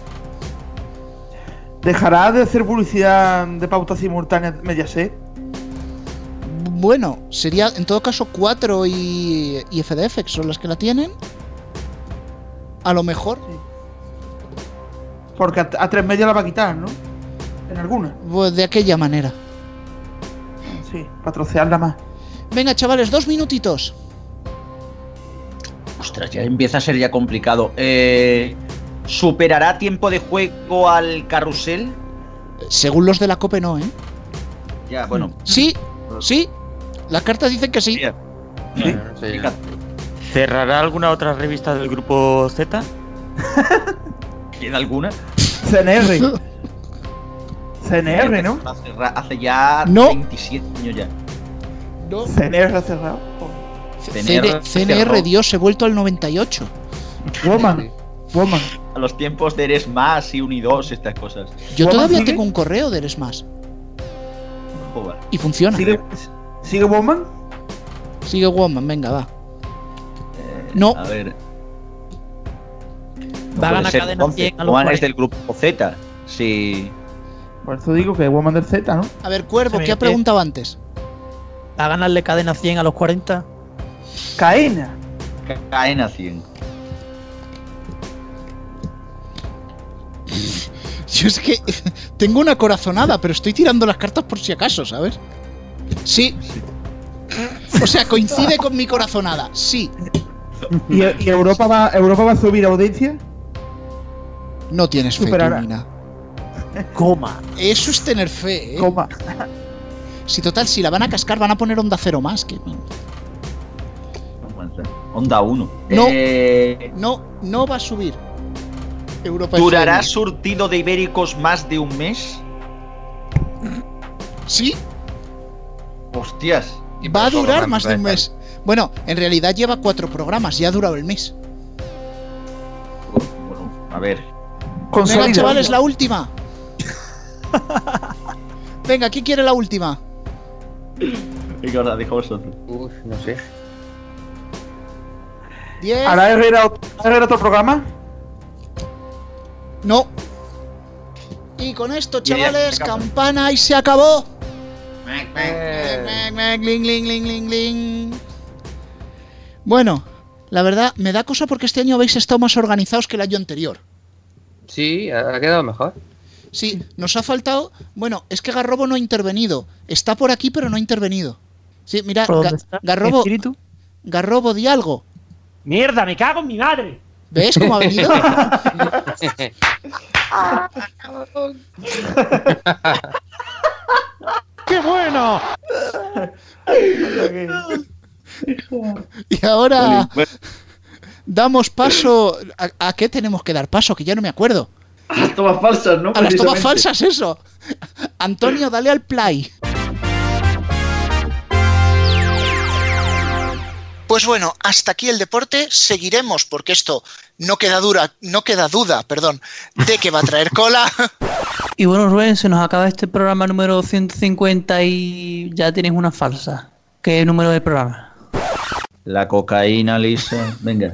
¿Dejará de hacer publicidad de pauta simultánea Mediaset? Bueno, sería en todo caso 4 y, y FDF, que son las que la tienen. A lo mejor. Porque a, a tres medias la va a quitar, ¿no? En alguna. pues, de aquella manera. Sí, para trocearla más. Venga, chavales, dos minutitos. ostras, ya empieza a ser ya complicado. Eh, ¿Superará tiempo de juego al carrusel? Según los de la COPE, no, ¿eh? Ya, bueno. Sí, sí. Las cartas dicen que sí. fíjate. ¿Cerrará alguna otra revista del grupo Z? ¿Queda alguna? CNR. CNR, ¿no? Hace, ya No. 27 años ya. No. CNR cerrado. CNR, CNR, Dios, he vuelto al 98. Woman. Woman. A los tiempos de Eres Más y Unidos, estas cosas. Yo ¿Woman todavía sigue? tengo un correo de Eres Más. Joder. Y funciona. ¿Sigue, ¿Sigue Woman? Sigue Woman, venga, va. No, A ver. No Va a ganar ser, cadena entonces. 100 a los Juan es 40. del grupo Z. Sí. Por eso digo que Woman del Z, ¿no? a ver, Cuervo, ¿qué ha me- preguntado antes? A ganarle cadena 100 a los 40. Caena. Cadena 100. Yo es que tengo una corazonada, pero estoy tirando las cartas por si acaso, ¿sabes? Sí. O sea, coincide con mi corazonada. Sí. ¿Y, y Europa, va, Europa va a subir audiencia? No tienes fe, Mina. Coma. Eso es tener fe, ¿eh? Coma. Si total, si la van a cascar, van a poner onda cero más. Que... Onda 1. No. Eh, No, no va a subir. Europa ¿Durará surtido de ibéricos más de un mes? Sí, Hostias. va a durar más de un mes. Bueno, en realidad lleva cuatro programas, ya ha durado el mes. Bueno, a ver. Venga, chavales, la última. Venga, ¿quién quiere la última? Venga, ahora dejo vosotros. Uf, no sé. 10. ¿Hará Herrera otro programa? No. Y con esto, chavales, campana y se acabó. Bueno, la verdad, me da cosa porque este año habéis estado más organizados que el año anterior. sí, ha quedado mejor. Sí, nos ha faltado. Bueno, es que Garrobo no ha intervenido. Está por aquí, pero no ha intervenido. Sí, mira, ¿Por dónde Ga-? Garrobo, ¿Espíritu? Garrobo, di algo. ¡Mierda, me cago en mi madre! ¿Ves cómo ha venido? ¡Qué bueno! Y ahora damos paso. ¿A, a qué tenemos que dar paso? Que ya no me acuerdo. las tomas falsas, ¿no? A las tomas falsas, eso. Antonio, dale al play. Pues bueno, hasta aquí el deporte. Seguiremos porque esto no queda dura, no queda duda, perdón, de que va a traer cola. Y bueno, Rubén, se nos acaba este programa número 150 y ya tienes una falsa. ¿Qué número del programa? La cocaína lisa. Venga.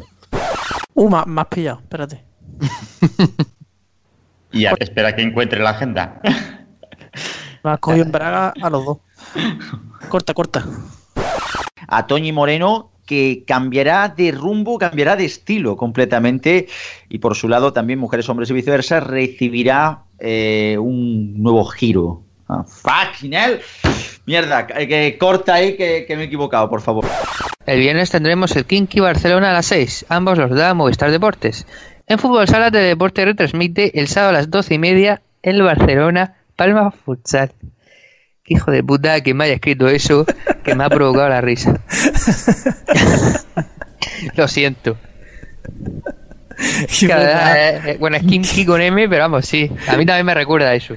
Uh, me, me has pillado, espérate. Y a- espera que encuentre la agenda. Me has cogido en braga a los dos. Corta, corta. a Toñi Moreno que cambiará de rumbo, cambiará de estilo completamente y por su lado también Mujeres, Hombres y Viceversa recibirá eh, un nuevo giro. Ah, fucking hell. Mierda, que, que corta ahí que, que me he equivocado, por favor. El viernes tendremos el Kinky Barcelona a las 6. Ambos los da Movistar Deportes. En Fútbol Sala de Deporte retransmite el sábado a las 12 y media el Barcelona Palma Futsal. Hijo de puta que me haya escrito eso que me ha provocado la risa. Lo siento. Cada- eh, bueno, es Kinky con M, pero vamos, sí. A mí también me recuerda a eso.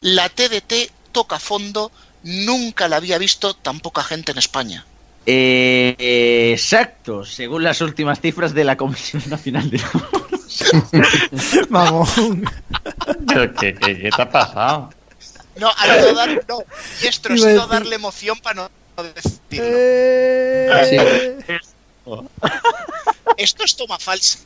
La TDT toca fondo. Nunca la había visto tan poca gente en España. Eh, eh, exacto, según las últimas cifras de la Comisión Nacional de Vamos. ¿Pero qué, qué- qué te ha pasado? No, ha ido dar, no. Y esto sido decir- darle emoción para no decirlo. Sí. Esto es toma falsa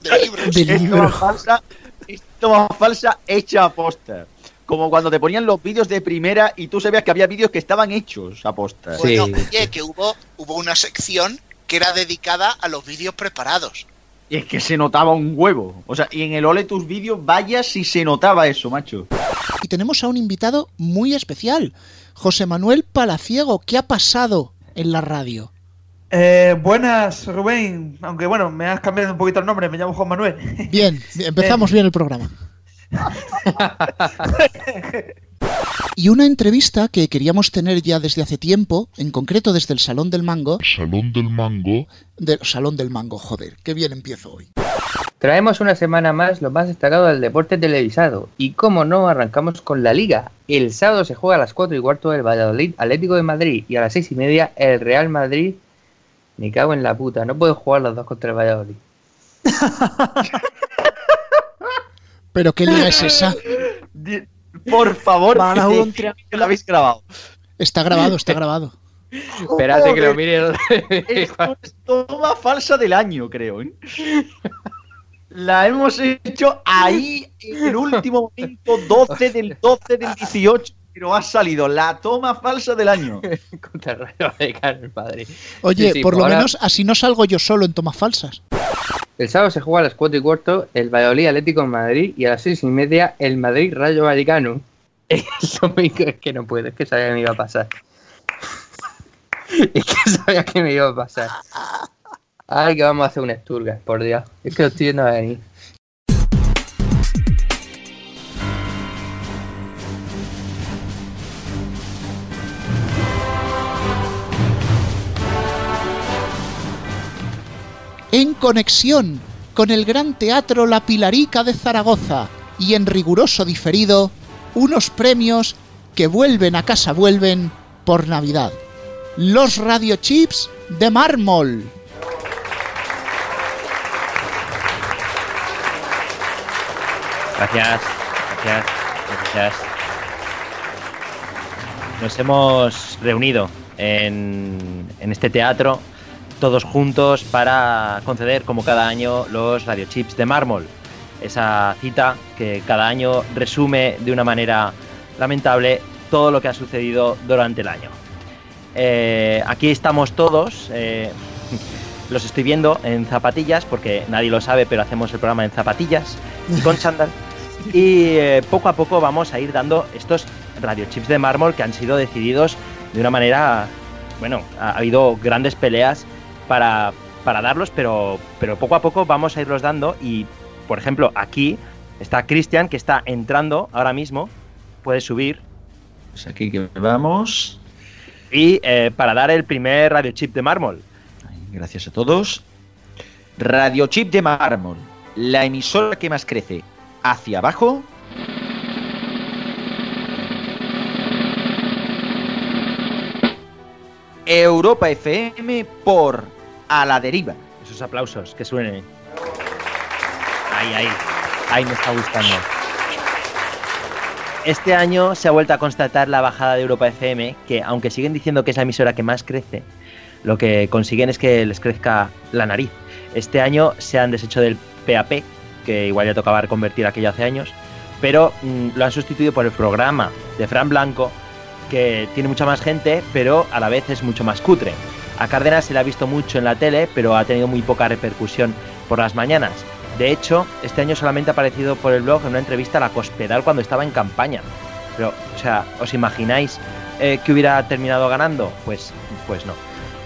de libros. De Es libro. toma falsa, es toma falsa hecha a posta. Como cuando te ponían los vídeos de primera y tú sabías que había vídeos que estaban hechos a posta. Sí. Bueno, oye, que hubo, hubo una sección que era dedicada a los vídeos preparados. Y es que se notaba un huevo. O sea, y en el ole tus vídeos, vaya si se notaba eso, macho. Y tenemos a un invitado muy especial, José Manuel Palaciego. ¿Qué ha pasado en la radio? Eh, buenas, Rubén. Aunque bueno, me has cambiado un poquito el nombre, me llamo Juan Manuel. Bien, empezamos bien el programa. Y una entrevista que queríamos tener ya desde hace tiempo, en concreto desde el Salón del Mango. Salón del Mango. Del Salón del Mango, joder, qué bien empiezo hoy. Traemos una semana más lo más destacado del deporte televisado. Y como no, arrancamos con la Liga. El sábado se juega a las 4 y cuarto el Valladolid Atlético de Madrid y a las 6 y media el Real Madrid. Me cago en la puta, no puedo jugar los dos contra el Valladolid. ¿Pero qué liga es esa? Por favor, Van a que- jugar un que lo habéis grabado. Está grabado, está grabado. Espérate que lo mire. Esto es toma falsa del año, creo. ¿eh? La hemos hecho ahí en el último momento, 12 del 12 del 18, pero ha salido la toma falsa del año. contra el Rayo Vallecano en Madrid. Oye, Sí, sí, por lo ahora- menos así no salgo yo solo en tomas falsas. El sábado se juega a las 4 y cuarto el Valladolid Atlético de Madrid y a las 6 y media el Madrid Rayo Vallecano. El domingo es que no puedo, es que sabía que me iba a pasar. Es que sabía que me iba a pasar. Ay, que vamos a hacer un Sturgas, por Dios. Es que lo estoy viendo venir. En conexión con el Gran Teatro La Pilarica de Zaragoza y en riguroso diferido, unos premios que vuelven a casa vuelven por Navidad. Los radiochips de mármol. Gracias, gracias, gracias. Nos hemos reunido en, en este teatro todos juntos para conceder como cada año los radiochips de mármol. Esa cita que cada año resume de una manera lamentable todo lo que ha sucedido durante el año. Eh, aquí estamos todos, eh, los estoy viendo en zapatillas porque nadie lo sabe, pero hacemos el programa en zapatillas y con chándal. Y eh, poco a poco vamos a ir dando estos radiochips de mármol que han sido decididos de una manera, bueno, ha, ha habido grandes peleas para, para darlos, pero, pero poco a poco vamos a irlos dando y, por ejemplo, aquí está Cristian que está entrando ahora mismo, puede subir Pues aquí que vamos. Y eh, para dar el primer radiochip de mármol. Gracias a todos. Radiochip de mármol. La emisora que más crece hacia abajo. Europa FM por A la deriva. Esos aplausos que suenen. Ahí, ahí. Ahí me está gustando. Este año se ha vuelto a constatar la bajada de Europa FM, que aunque siguen diciendo que es la emisora que más crece, lo que consiguen es que les crezca la nariz. Este año se han deshecho del PAP, que igual ya tocaba reconvertir aquello hace años, pero mm, lo han sustituido por el programa de Fran Blanco, que tiene mucha más gente, pero a la vez es mucho más cutre. A Cárdenas se le ha visto mucho en la tele, pero ha tenido muy poca repercusión por las mañanas. De hecho, este año solamente ha aparecido por el blog en una entrevista a la Cospedal cuando estaba en campaña. Pero, o sea, ¿os imagináis eh, que hubiera terminado ganando? Pues, pues no.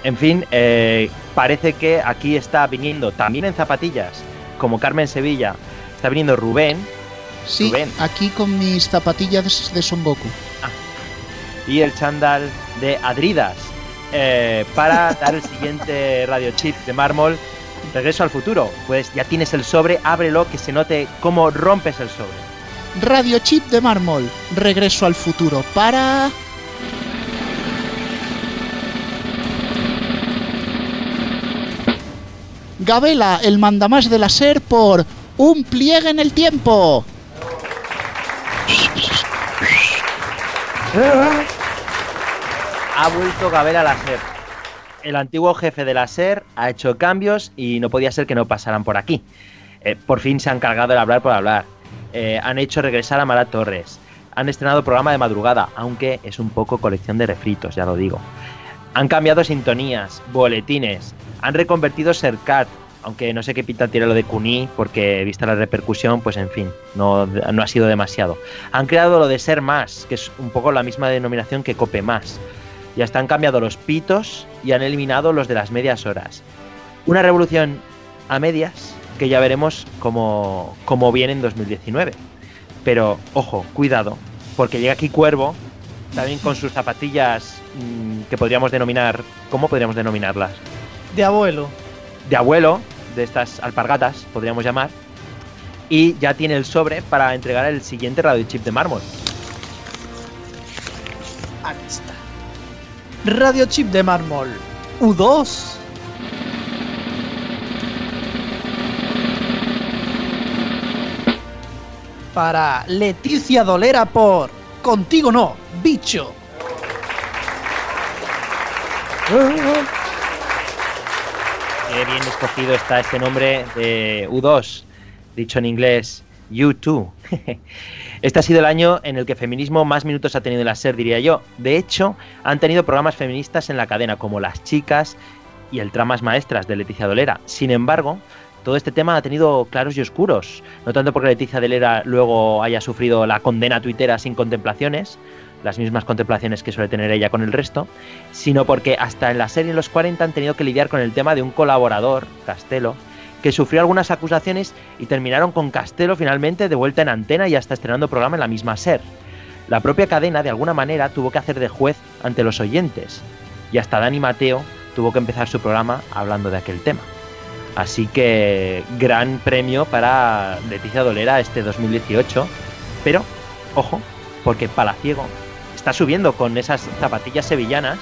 En fin, eh, parece que aquí está viniendo también en zapatillas, como Carmen Sevilla, está viniendo Rubén Sí, Rubén. aquí con mis zapatillas de Son Goku. y el chándal de Adridas eh, para dar el siguiente radio chip de mármol. Regreso al futuro. Pues ya tienes el sobre, ábrelo, que se note cómo rompes el sobre. Radio chip de mármol. Regreso al futuro para... Gabela, el mandamás de la SER por un pliegue en el tiempo. Ha vuelto Gabel a la SER. El antiguo jefe de la SER ha hecho cambios y no podía ser que no pasaran por aquí. Eh, por fin se han cargado el hablar por hablar. Eh, han hecho regresar a Mara Torres. Han estrenado programa de madrugada, aunque es un poco colección de refritos, ya lo digo. Han cambiado sintonías, boletines, han reconvertido Sercat, aunque no sé qué pinta tiene lo de Cuní, porque vista la repercusión, pues en fin, no, no ha sido demasiado. Han creado lo de Ser Más, que es un poco la misma denominación que Cope Más. Ya están cambiado los pitos y han eliminado los de las medias horas. Una revolución a medias que ya veremos cómo, cómo viene en 2019. Pero, ojo, cuidado, porque llega aquí Cuervo, también con sus zapatillas mm, que podríamos denominar, ¿cómo podríamos denominarlas? De abuelo. De abuelo, de estas alpargatas, podríamos llamar, y ya tiene el sobre para entregar el siguiente radio chip de mármol. Ahí está. Radio chip de mármol. U2. Para Leticia Dolera por Contigo no, bicho. Qué bien escogido está este nombre de U2, dicho en inglés U2. Este ha sido el año en el que feminismo más minutos ha tenido en la SER, diría yo. De hecho, han tenido programas feministas en la cadena, como Las Chicas y el Tramas Maestras de Leticia Dolera. Sin embargo, todo este tema ha tenido claros y oscuros. No tanto porque Leticia Dolera luego haya sufrido la condena tuitera sin contemplaciones, las mismas contemplaciones que suele tener ella con el resto, sino porque hasta en la serie en los 40 han tenido que lidiar con el tema de un colaborador, Castelo, que sufrió algunas acusaciones y terminaron con Castelo finalmente de vuelta en antena y hasta estrenando programa en la misma SER. La propia cadena, de alguna manera, tuvo que hacer de juez ante los oyentes, y hasta Dani Mateo tuvo que empezar su programa hablando de aquel tema. Así que gran premio para Leticia Dolera este 2018, pero ojo, porque Palaciego está subiendo con esas zapatillas sevillanas.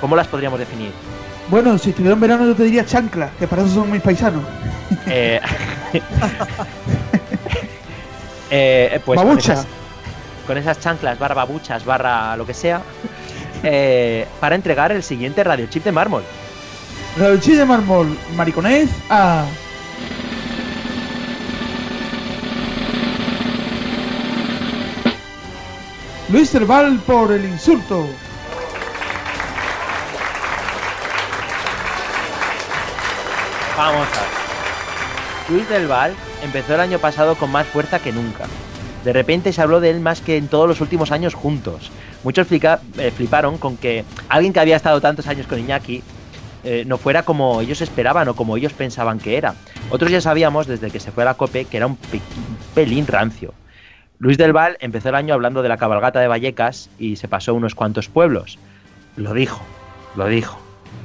¿Cómo las podríamos definir? Bueno, si estuviera en verano yo te diría chancla, que para eso son mis paisanos. Eh, eh, pues con Babucha. esas, con esas chanclas, barra babuchas, barra lo que sea, eh, para entregar el siguiente radio chip de mármol. Radiochip de mármol, mariconés a... Luis Cerval por el insulto. Vamos a ver. Luis del Val empezó el año pasado con más fuerza que nunca. De repente se habló de él más que en todos los últimos años juntos. Muchos eh, fliparon con que alguien que había estado tantos años con Iñaki eh, no fuera como ellos esperaban o como ellos pensaban que era. Otros ya sabíamos desde que se fue a la COPE que era un pelín rancio. Luis del Val empezó el año hablando de la cabalgata de Vallecas y se pasó unos cuantos pueblos. Lo dijo, lo dijo.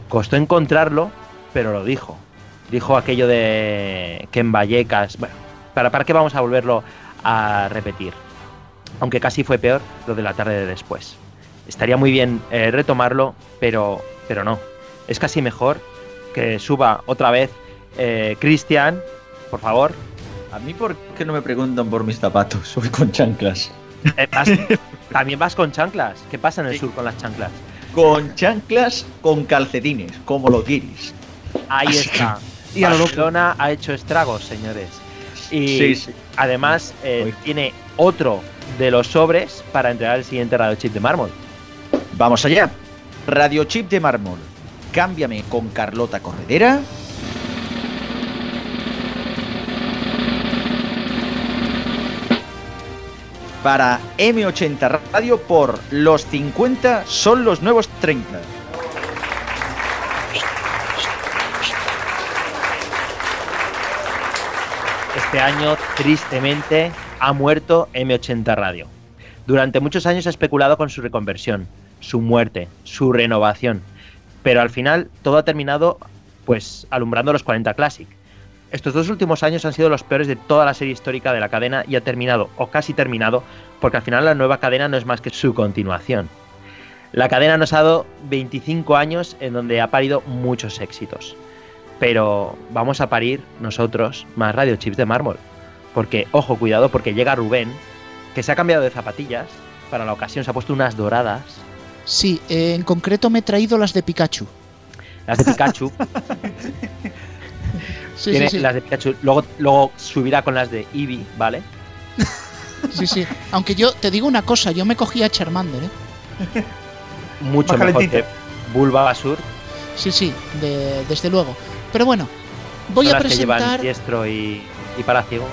Costó encontrarlo, pero lo dijo. Dijo aquello de que en Vallecas... Bueno, ¿para, ¿para qué vamos a volverlo a repetir? Aunque casi fue peor lo de la tarde de después. Estaría muy bien eh, retomarlo, pero, pero no. Es casi mejor que suba otra vez eh, Cristian, por favor. A mí, ¿por qué no me preguntan por mis zapatos? Voy con chanclas. Eh, vas- también vas con chanclas. ¿Qué pasa en el Sí. sur con las chanclas? Con chanclas, con calcetines, como lo quieres. Ahí está. Y a lo loco. Barcelona ha hecho estragos, señores. Y Sí, sí. además eh, tiene otro de los sobres para entregar el siguiente radio chip de mármol. Vamos allá. Radio chip de mármol. Cámbiame con Carlota Corredera. Para M80 Radio por los 50 son los nuevos 30. Este año, tristemente, ha muerto M80 Radio. Durante muchos años ha especulado con su reconversión, su muerte, su renovación. Pero al final todo ha terminado pues alumbrando los 40 Classic. Estos dos últimos años han sido los peores de toda la serie histórica de la cadena y ha terminado, o casi terminado, porque al final la nueva cadena no es más que su continuación. La cadena nos ha dado 25 años en donde ha parido muchos éxitos. Pero vamos a parir nosotros más radio chips de mármol. Porque, ojo, cuidado, porque llega Rubén, que se ha cambiado de zapatillas para la ocasión, se ha puesto unas doradas, Sí, eh, en concreto me he traído las de Pikachu. las de Pikachu. Sí, tiene sí, sí. las de Pikachu. Luego, luego subirá con las de Eevee, ¿vale? sí, sí. Aunque yo te digo una cosa, yo me cogí a Charmander, ¿eh? Mucho Más mejor calentita. que Bulbasaur. Sí, sí, de- desde luego. Pero bueno, voy son a las que llevan presentar... Diestro y, y Palaciego.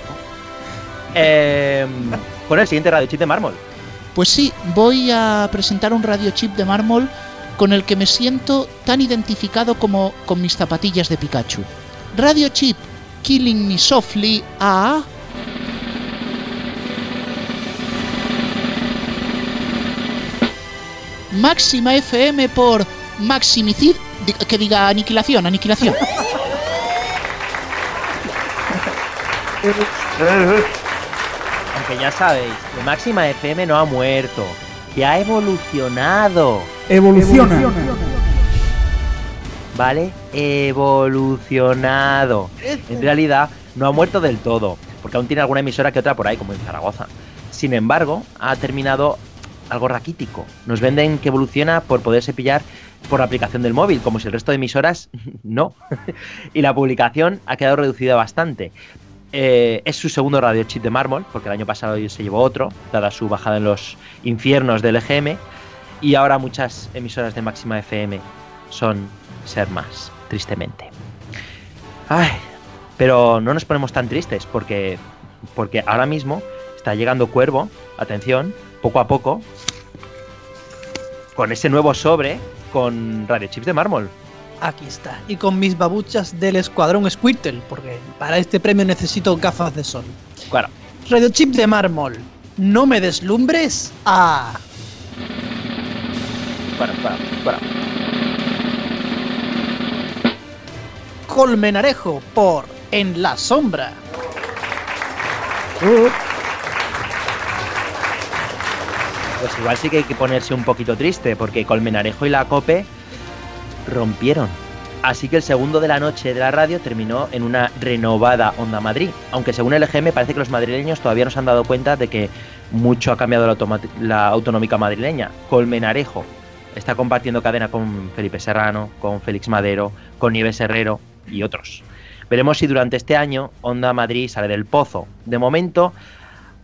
Eh, con el siguiente radio chip de mármol. Pues sí, voy a presentar un radio chip de mármol con el que me siento tan identificado como con mis zapatillas de Pikachu. Radio chip Killing Me Softly a... Máxima FM por Maximicid... Que diga aniquilación, aniquilación. Aunque ya sabéis, que Máxima FM no ha muerto, que ha evolucionado. Evoluciona. ¿Vale? Evolucionado. En realidad, no ha muerto del todo, porque aún tiene alguna emisora que otra por ahí, como en Zaragoza. Sin embargo, ha terminado algo raquítico. Nos venden que evoluciona por poderse pillar por la aplicación del móvil, como si el resto de emisoras no. y la publicación ha quedado reducida bastante. Eh, es su segundo radio chip de mármol, porque el año pasado se llevó otro, dada su bajada en los infiernos del EGM. Y ahora muchas emisoras de máxima FM son ser más, tristemente. Ay, pero no nos ponemos tan tristes, porque, porque ahora mismo está llegando Cuervo, atención, poco a poco, con ese nuevo sobre con radio chips de mármol. Aquí está. Y con mis babuchas del escuadrón Squirtle, porque para este premio necesito gafas de sol. Claro. Radio chip de mármol. No me deslumbres a. Para, para, para. Colmenarejo por En la sombra. Pues igual sí que hay que ponerse un poquito triste, porque Colmenarejo y la Cope rompieron. Así que el segundo de la noche de la radio terminó en una renovada Onda Madrid. Aunque según el EGM parece que los madrileños todavía no se han dado cuenta de que mucho ha cambiado la, la autonómica madrileña. Colmenarejo está compartiendo cadena con Felipe Serrano, con Félix Madero, con Nieves Herrero y otros. Veremos si durante este año Onda Madrid sale del pozo. De momento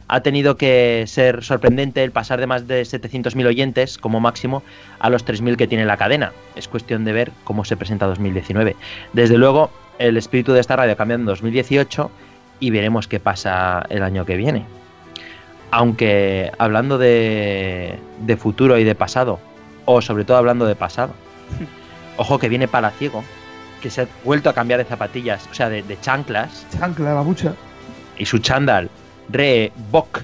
ha tenido que ser sorprendente el pasar de más de 700.000 oyentes como máximo a los 3.000 que tiene la cadena. Es cuestión de ver cómo se presenta 2019. Desde luego, el espíritu de esta radio ha cambiado en 2018 y veremos qué pasa el año que viene. Aunque hablando de, de futuro y de pasado, o sobre todo hablando de pasado, ojo que viene Palaciego, que se ha vuelto a cambiar de zapatillas, o sea, de, de chanclas, Chancla, babucha. y su chándal Reebok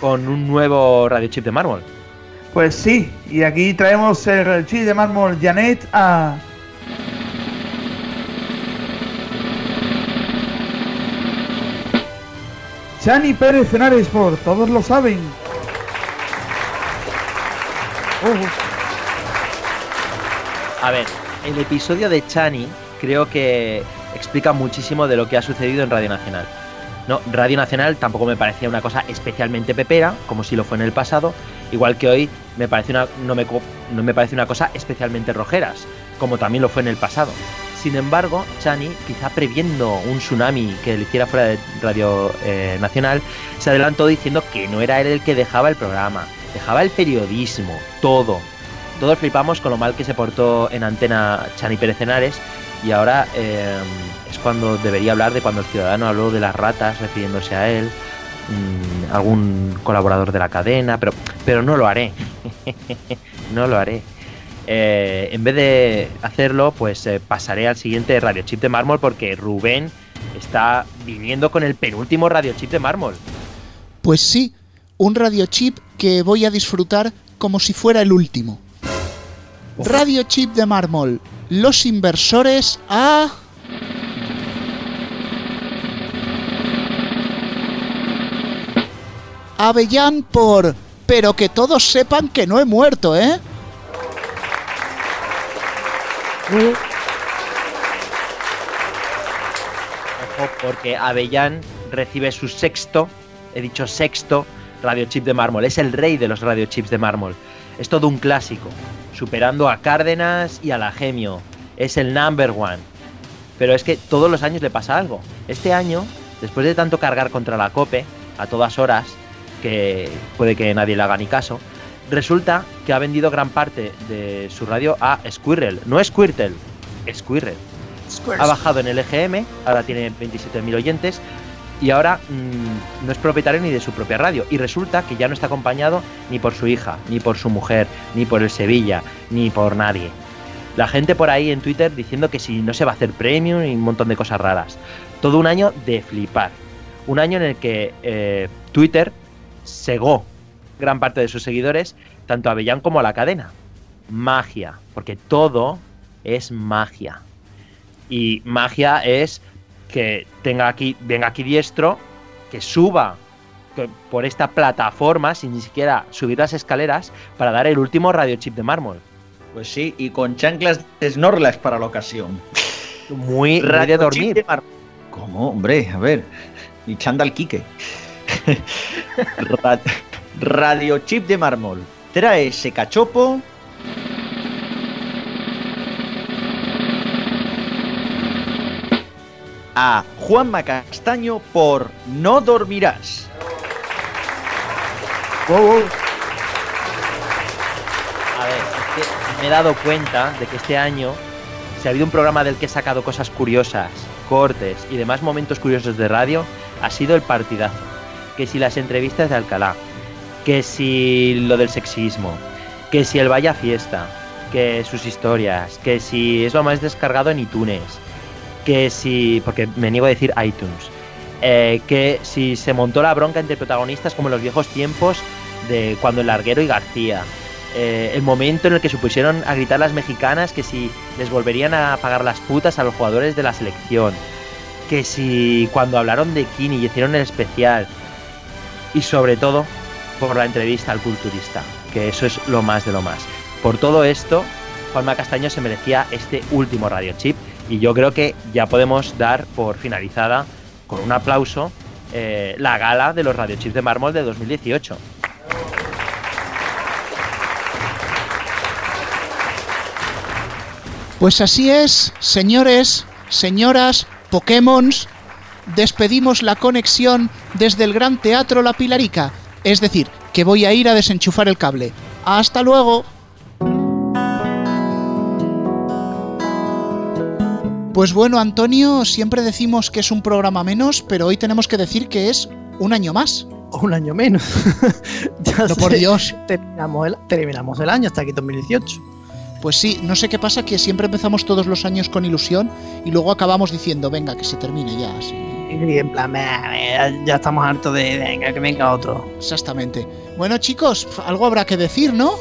con un nuevo radio chip de mármol. Pues sí, y aquí traemos el chip de mármol Janet a. Chani Pérez Henares, por todos lo saben. A ver, el episodio de Chani creo que explica muchísimo de lo que ha sucedido en Radio Nacional. No, Radio Nacional tampoco me parecía una cosa especialmente pepera, como si lo fue en el pasado, igual que hoy me parece una, no, me, no me parece una cosa especialmente rojeras, como también lo fue en el pasado. Sin embargo, Chani, quizá previendo un tsunami que le hiciera fuera de Radio eh, Nacional, se adelantó diciendo que no era él el que dejaba el programa, dejaba el periodismo, todo. Todos flipamos con lo mal que se portó en antena Chani Pérez Henares y ahora eh, es cuando debería hablar de cuando el ciudadano habló de las ratas refiriéndose a él, mm, algún colaborador de la cadena, pero, pero no lo haré. no lo haré. Eh, en vez de hacerlo, pues eh, pasaré al siguiente Radio Chip de mármol porque Rubén está viniendo con el penúltimo Radio Chip de mármol. Pues sí, un radiochip que voy a disfrutar como si fuera el último. Radio chip de mármol. Los inversores a... Avellán por... Pero que todos sepan que no he muerto, ¿eh? Ojo, porque Avellán recibe su sexto, he dicho sexto, radiochip de mármol. Es el rey de los radiochips de mármol. Es todo un clásico, superando a Cárdenas y a la Gemio. Es el number one. Pero es que todos los años le pasa algo. Este año, después de tanto cargar contra la COPE, a todas horas, que puede que nadie le haga ni caso, resulta que ha vendido gran parte de su radio a Squirrel. No Squirtle, Squirrel ha bajado en el EGM, ahora tiene 27.000 oyentes y ahora mm, no es propietario ni de su propia radio. Y resulta que ya no está acompañado ni por su hija, ni por su mujer, ni por el Sevilla, ni por nadie. La gente por ahí en Twitter diciendo que si no se va a hacer premium y un montón de cosas raras. Todo un año de flipar. Un año en el que eh, Twitter segó gran parte de sus seguidores, tanto a Avellán como a la cadena. Magia, porque todo es magia. Y magia es que tenga aquí, venga aquí diestro, que suba por esta plataforma sin ni siquiera subir las escaleras para dar el último radio chip de mármol. Pues sí, y con chanclas de Snorlax para la ocasión. Muy, muy de Radio dormir. de mar- ¿Cómo? Hombre, a ver. Y chándal Quique. Ra- Radio chip de mármol. Trae ese cachopo. A Juanma Castaño por No dormirás. A ver, es que me he dado cuenta de que este año, si ha habido un programa del que he sacado cosas curiosas, cortes y demás momentos curiosos de radio, ha sido el partidazo. Que si las entrevistas de Alcalá, que si lo del sexismo, que si el Vaya Fiesta, que sus historias, que si es lo más descargado en iTunes, que si, porque me niego a decir iTunes, eh, que si se montó la bronca entre protagonistas como en los viejos tiempos de cuando el Larguero y García, eh, el momento en el que se pusieron a gritar las mexicanas que si les volverían a pagar las putas a los jugadores de la selección, que si cuando hablaron de Kini y hicieron el especial, y sobre todo por la entrevista al culturista, que eso es lo más de lo más. Por todo esto, Juanma Castaño se merecía este último radio chip y yo creo que ya podemos dar por finalizada con un aplauso eh, la gala de los radio chips de mármol de 2018. Pues así es, señores, señoras, Pokémons, despedimos la conexión desde el Gran Teatro La Pilarica. Es decir, que voy a ir a desenchufar el cable. Hasta luego. Pues bueno, Antonio, siempre decimos que es un programa menos, pero hoy tenemos que decir que es un año más. Un año menos. Ya No, por Dios. Terminamos el, terminamos el año hasta aquí 2018. Pues sí, no sé qué pasa, que siempre empezamos todos los años con ilusión y luego acabamos diciendo, venga, que se termine ya. así. Y en plan, "Meh, ya, ya estamos hartos de venga, que venga otro. Exactamente. Bueno, chicos, algo habrá que decir, ¿no?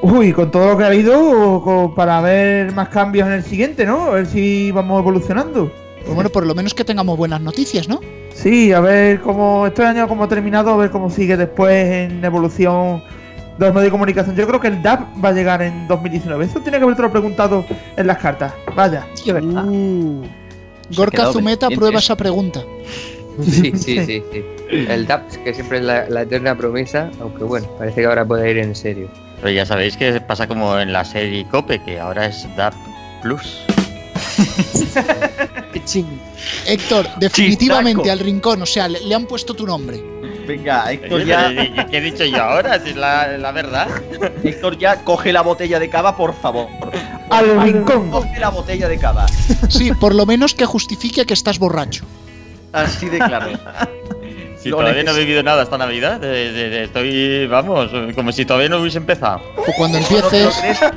Uy, con todo lo que ha habido, co- para ver más cambios en el siguiente, ¿no? A ver si vamos evolucionando. Pues bueno, por lo menos que tengamos buenas noticias, ¿no? Sí, a ver cómo este año cómo ha terminado, a ver cómo sigue después en evolución de los medios de comunicación. Yo creo que el DAP va a llegar en 2019. Eso tiene que haberte lo preguntado en las cartas. Vaya. Sí, verdad. Uh. Gorka Zumeta pendiente prueba eso. esa pregunta. Sí, sí, sí, sí. El DAP, que siempre es la, la eterna promesa, aunque bueno, parece que ahora puede ir en serio. Pero ya sabéis que pasa como en la serie Cope, que ahora es DAP Plus. Héctor, definitivamente Chistaco. al rincón, o sea, le, le han puesto tu nombre. Venga, Héctor ya, pero, ¿qué- ¿Qué he dicho yo ahora? Si es la, la verdad. Héctor ya coge la botella de cava, por favor. Al rincón. Coge la botella de cava. Sí, por lo menos que justifique que estás borracho. Así de claro. Si Lo todavía no he bebido nada esta Navidad, de- de- de- estoy, vamos, como si todavía no hubiese empezado. O cuando Eso no te lo empieces. crees,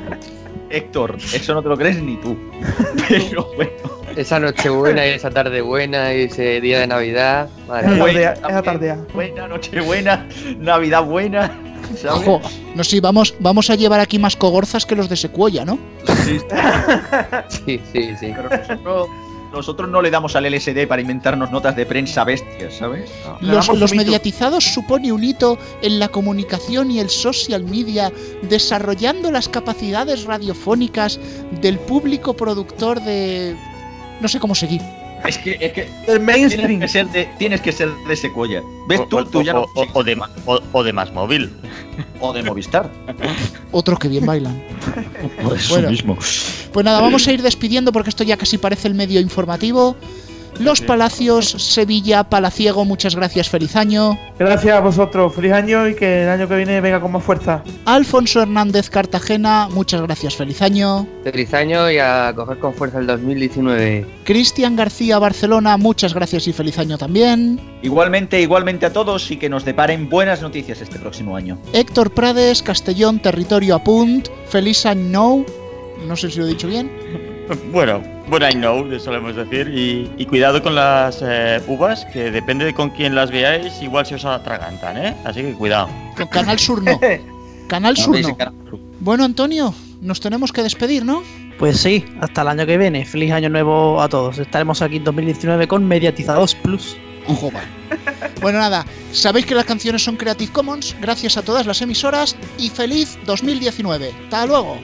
Héctor, eso no te lo crees ni tú. Pero bueno. Esa noche buena y esa tarde buena y ese día de Navidad. Madre Esa mía. tardea, Buena, esa tardea. Buena, noche buena, Navidad buena. ¿sabes? Jo, no sé, vamos, vamos a llevar aquí más cogorzas que los de Secuoya, ¿no? Sí, Sí, sí, sí. pero nosotros, nosotros no le damos al LSD para inventarnos notas de prensa bestias, ¿sabes? No. Los, los mediatizados supone un hito en la comunicación y el social media, desarrollando las capacidades radiofónicas del público productor de... No sé cómo seguir. Es que, es que El tienes mainstream. que ser de, tienes que ser de Sequoia. ¿Ves O- tú? o, tú ya o- de, ma- o- o de más móvil. o de Movistar. Otro que bien bailan. Eso Bueno. mismo. Pues nada, vamos a ir despidiendo porque esto ya casi parece el medio informativo. Los. Palacios, Sevilla, Palaciego, muchas gracias, feliz año. Gracias a vosotros. Feliz año y que el año que viene venga con más fuerza. Alfonso Hernández Cartagena, muchas gracias, feliz año. Feliz año y a coger con fuerza el 2019. Cristian García Barcelona, muchas gracias y feliz año también. Igualmente, igualmente a todos y que nos deparen buenas noticias este próximo año. Héctor Prades, Castellón, Territorio Apunt, feliz año no. No sé si lo he dicho bien. Bueno, bueno, I know, solemos decir. Y, y cuidado con las eh, uvas, que depende de con quién las veáis, igual se os atragantan, ¿eh? Así que cuidado. Con Canal Sur no. Canal Sur no. Bueno, Antonio, nos tenemos que despedir, ¿no? Pues sí, hasta el año que viene. Feliz año nuevo a todos. Estaremos aquí en 2019 con Mediatizados Plus. Ojo, va. Bueno, nada, sabéis que las canciones son Creative Commons, gracias a todas las emisoras y feliz 2019. Hasta luego.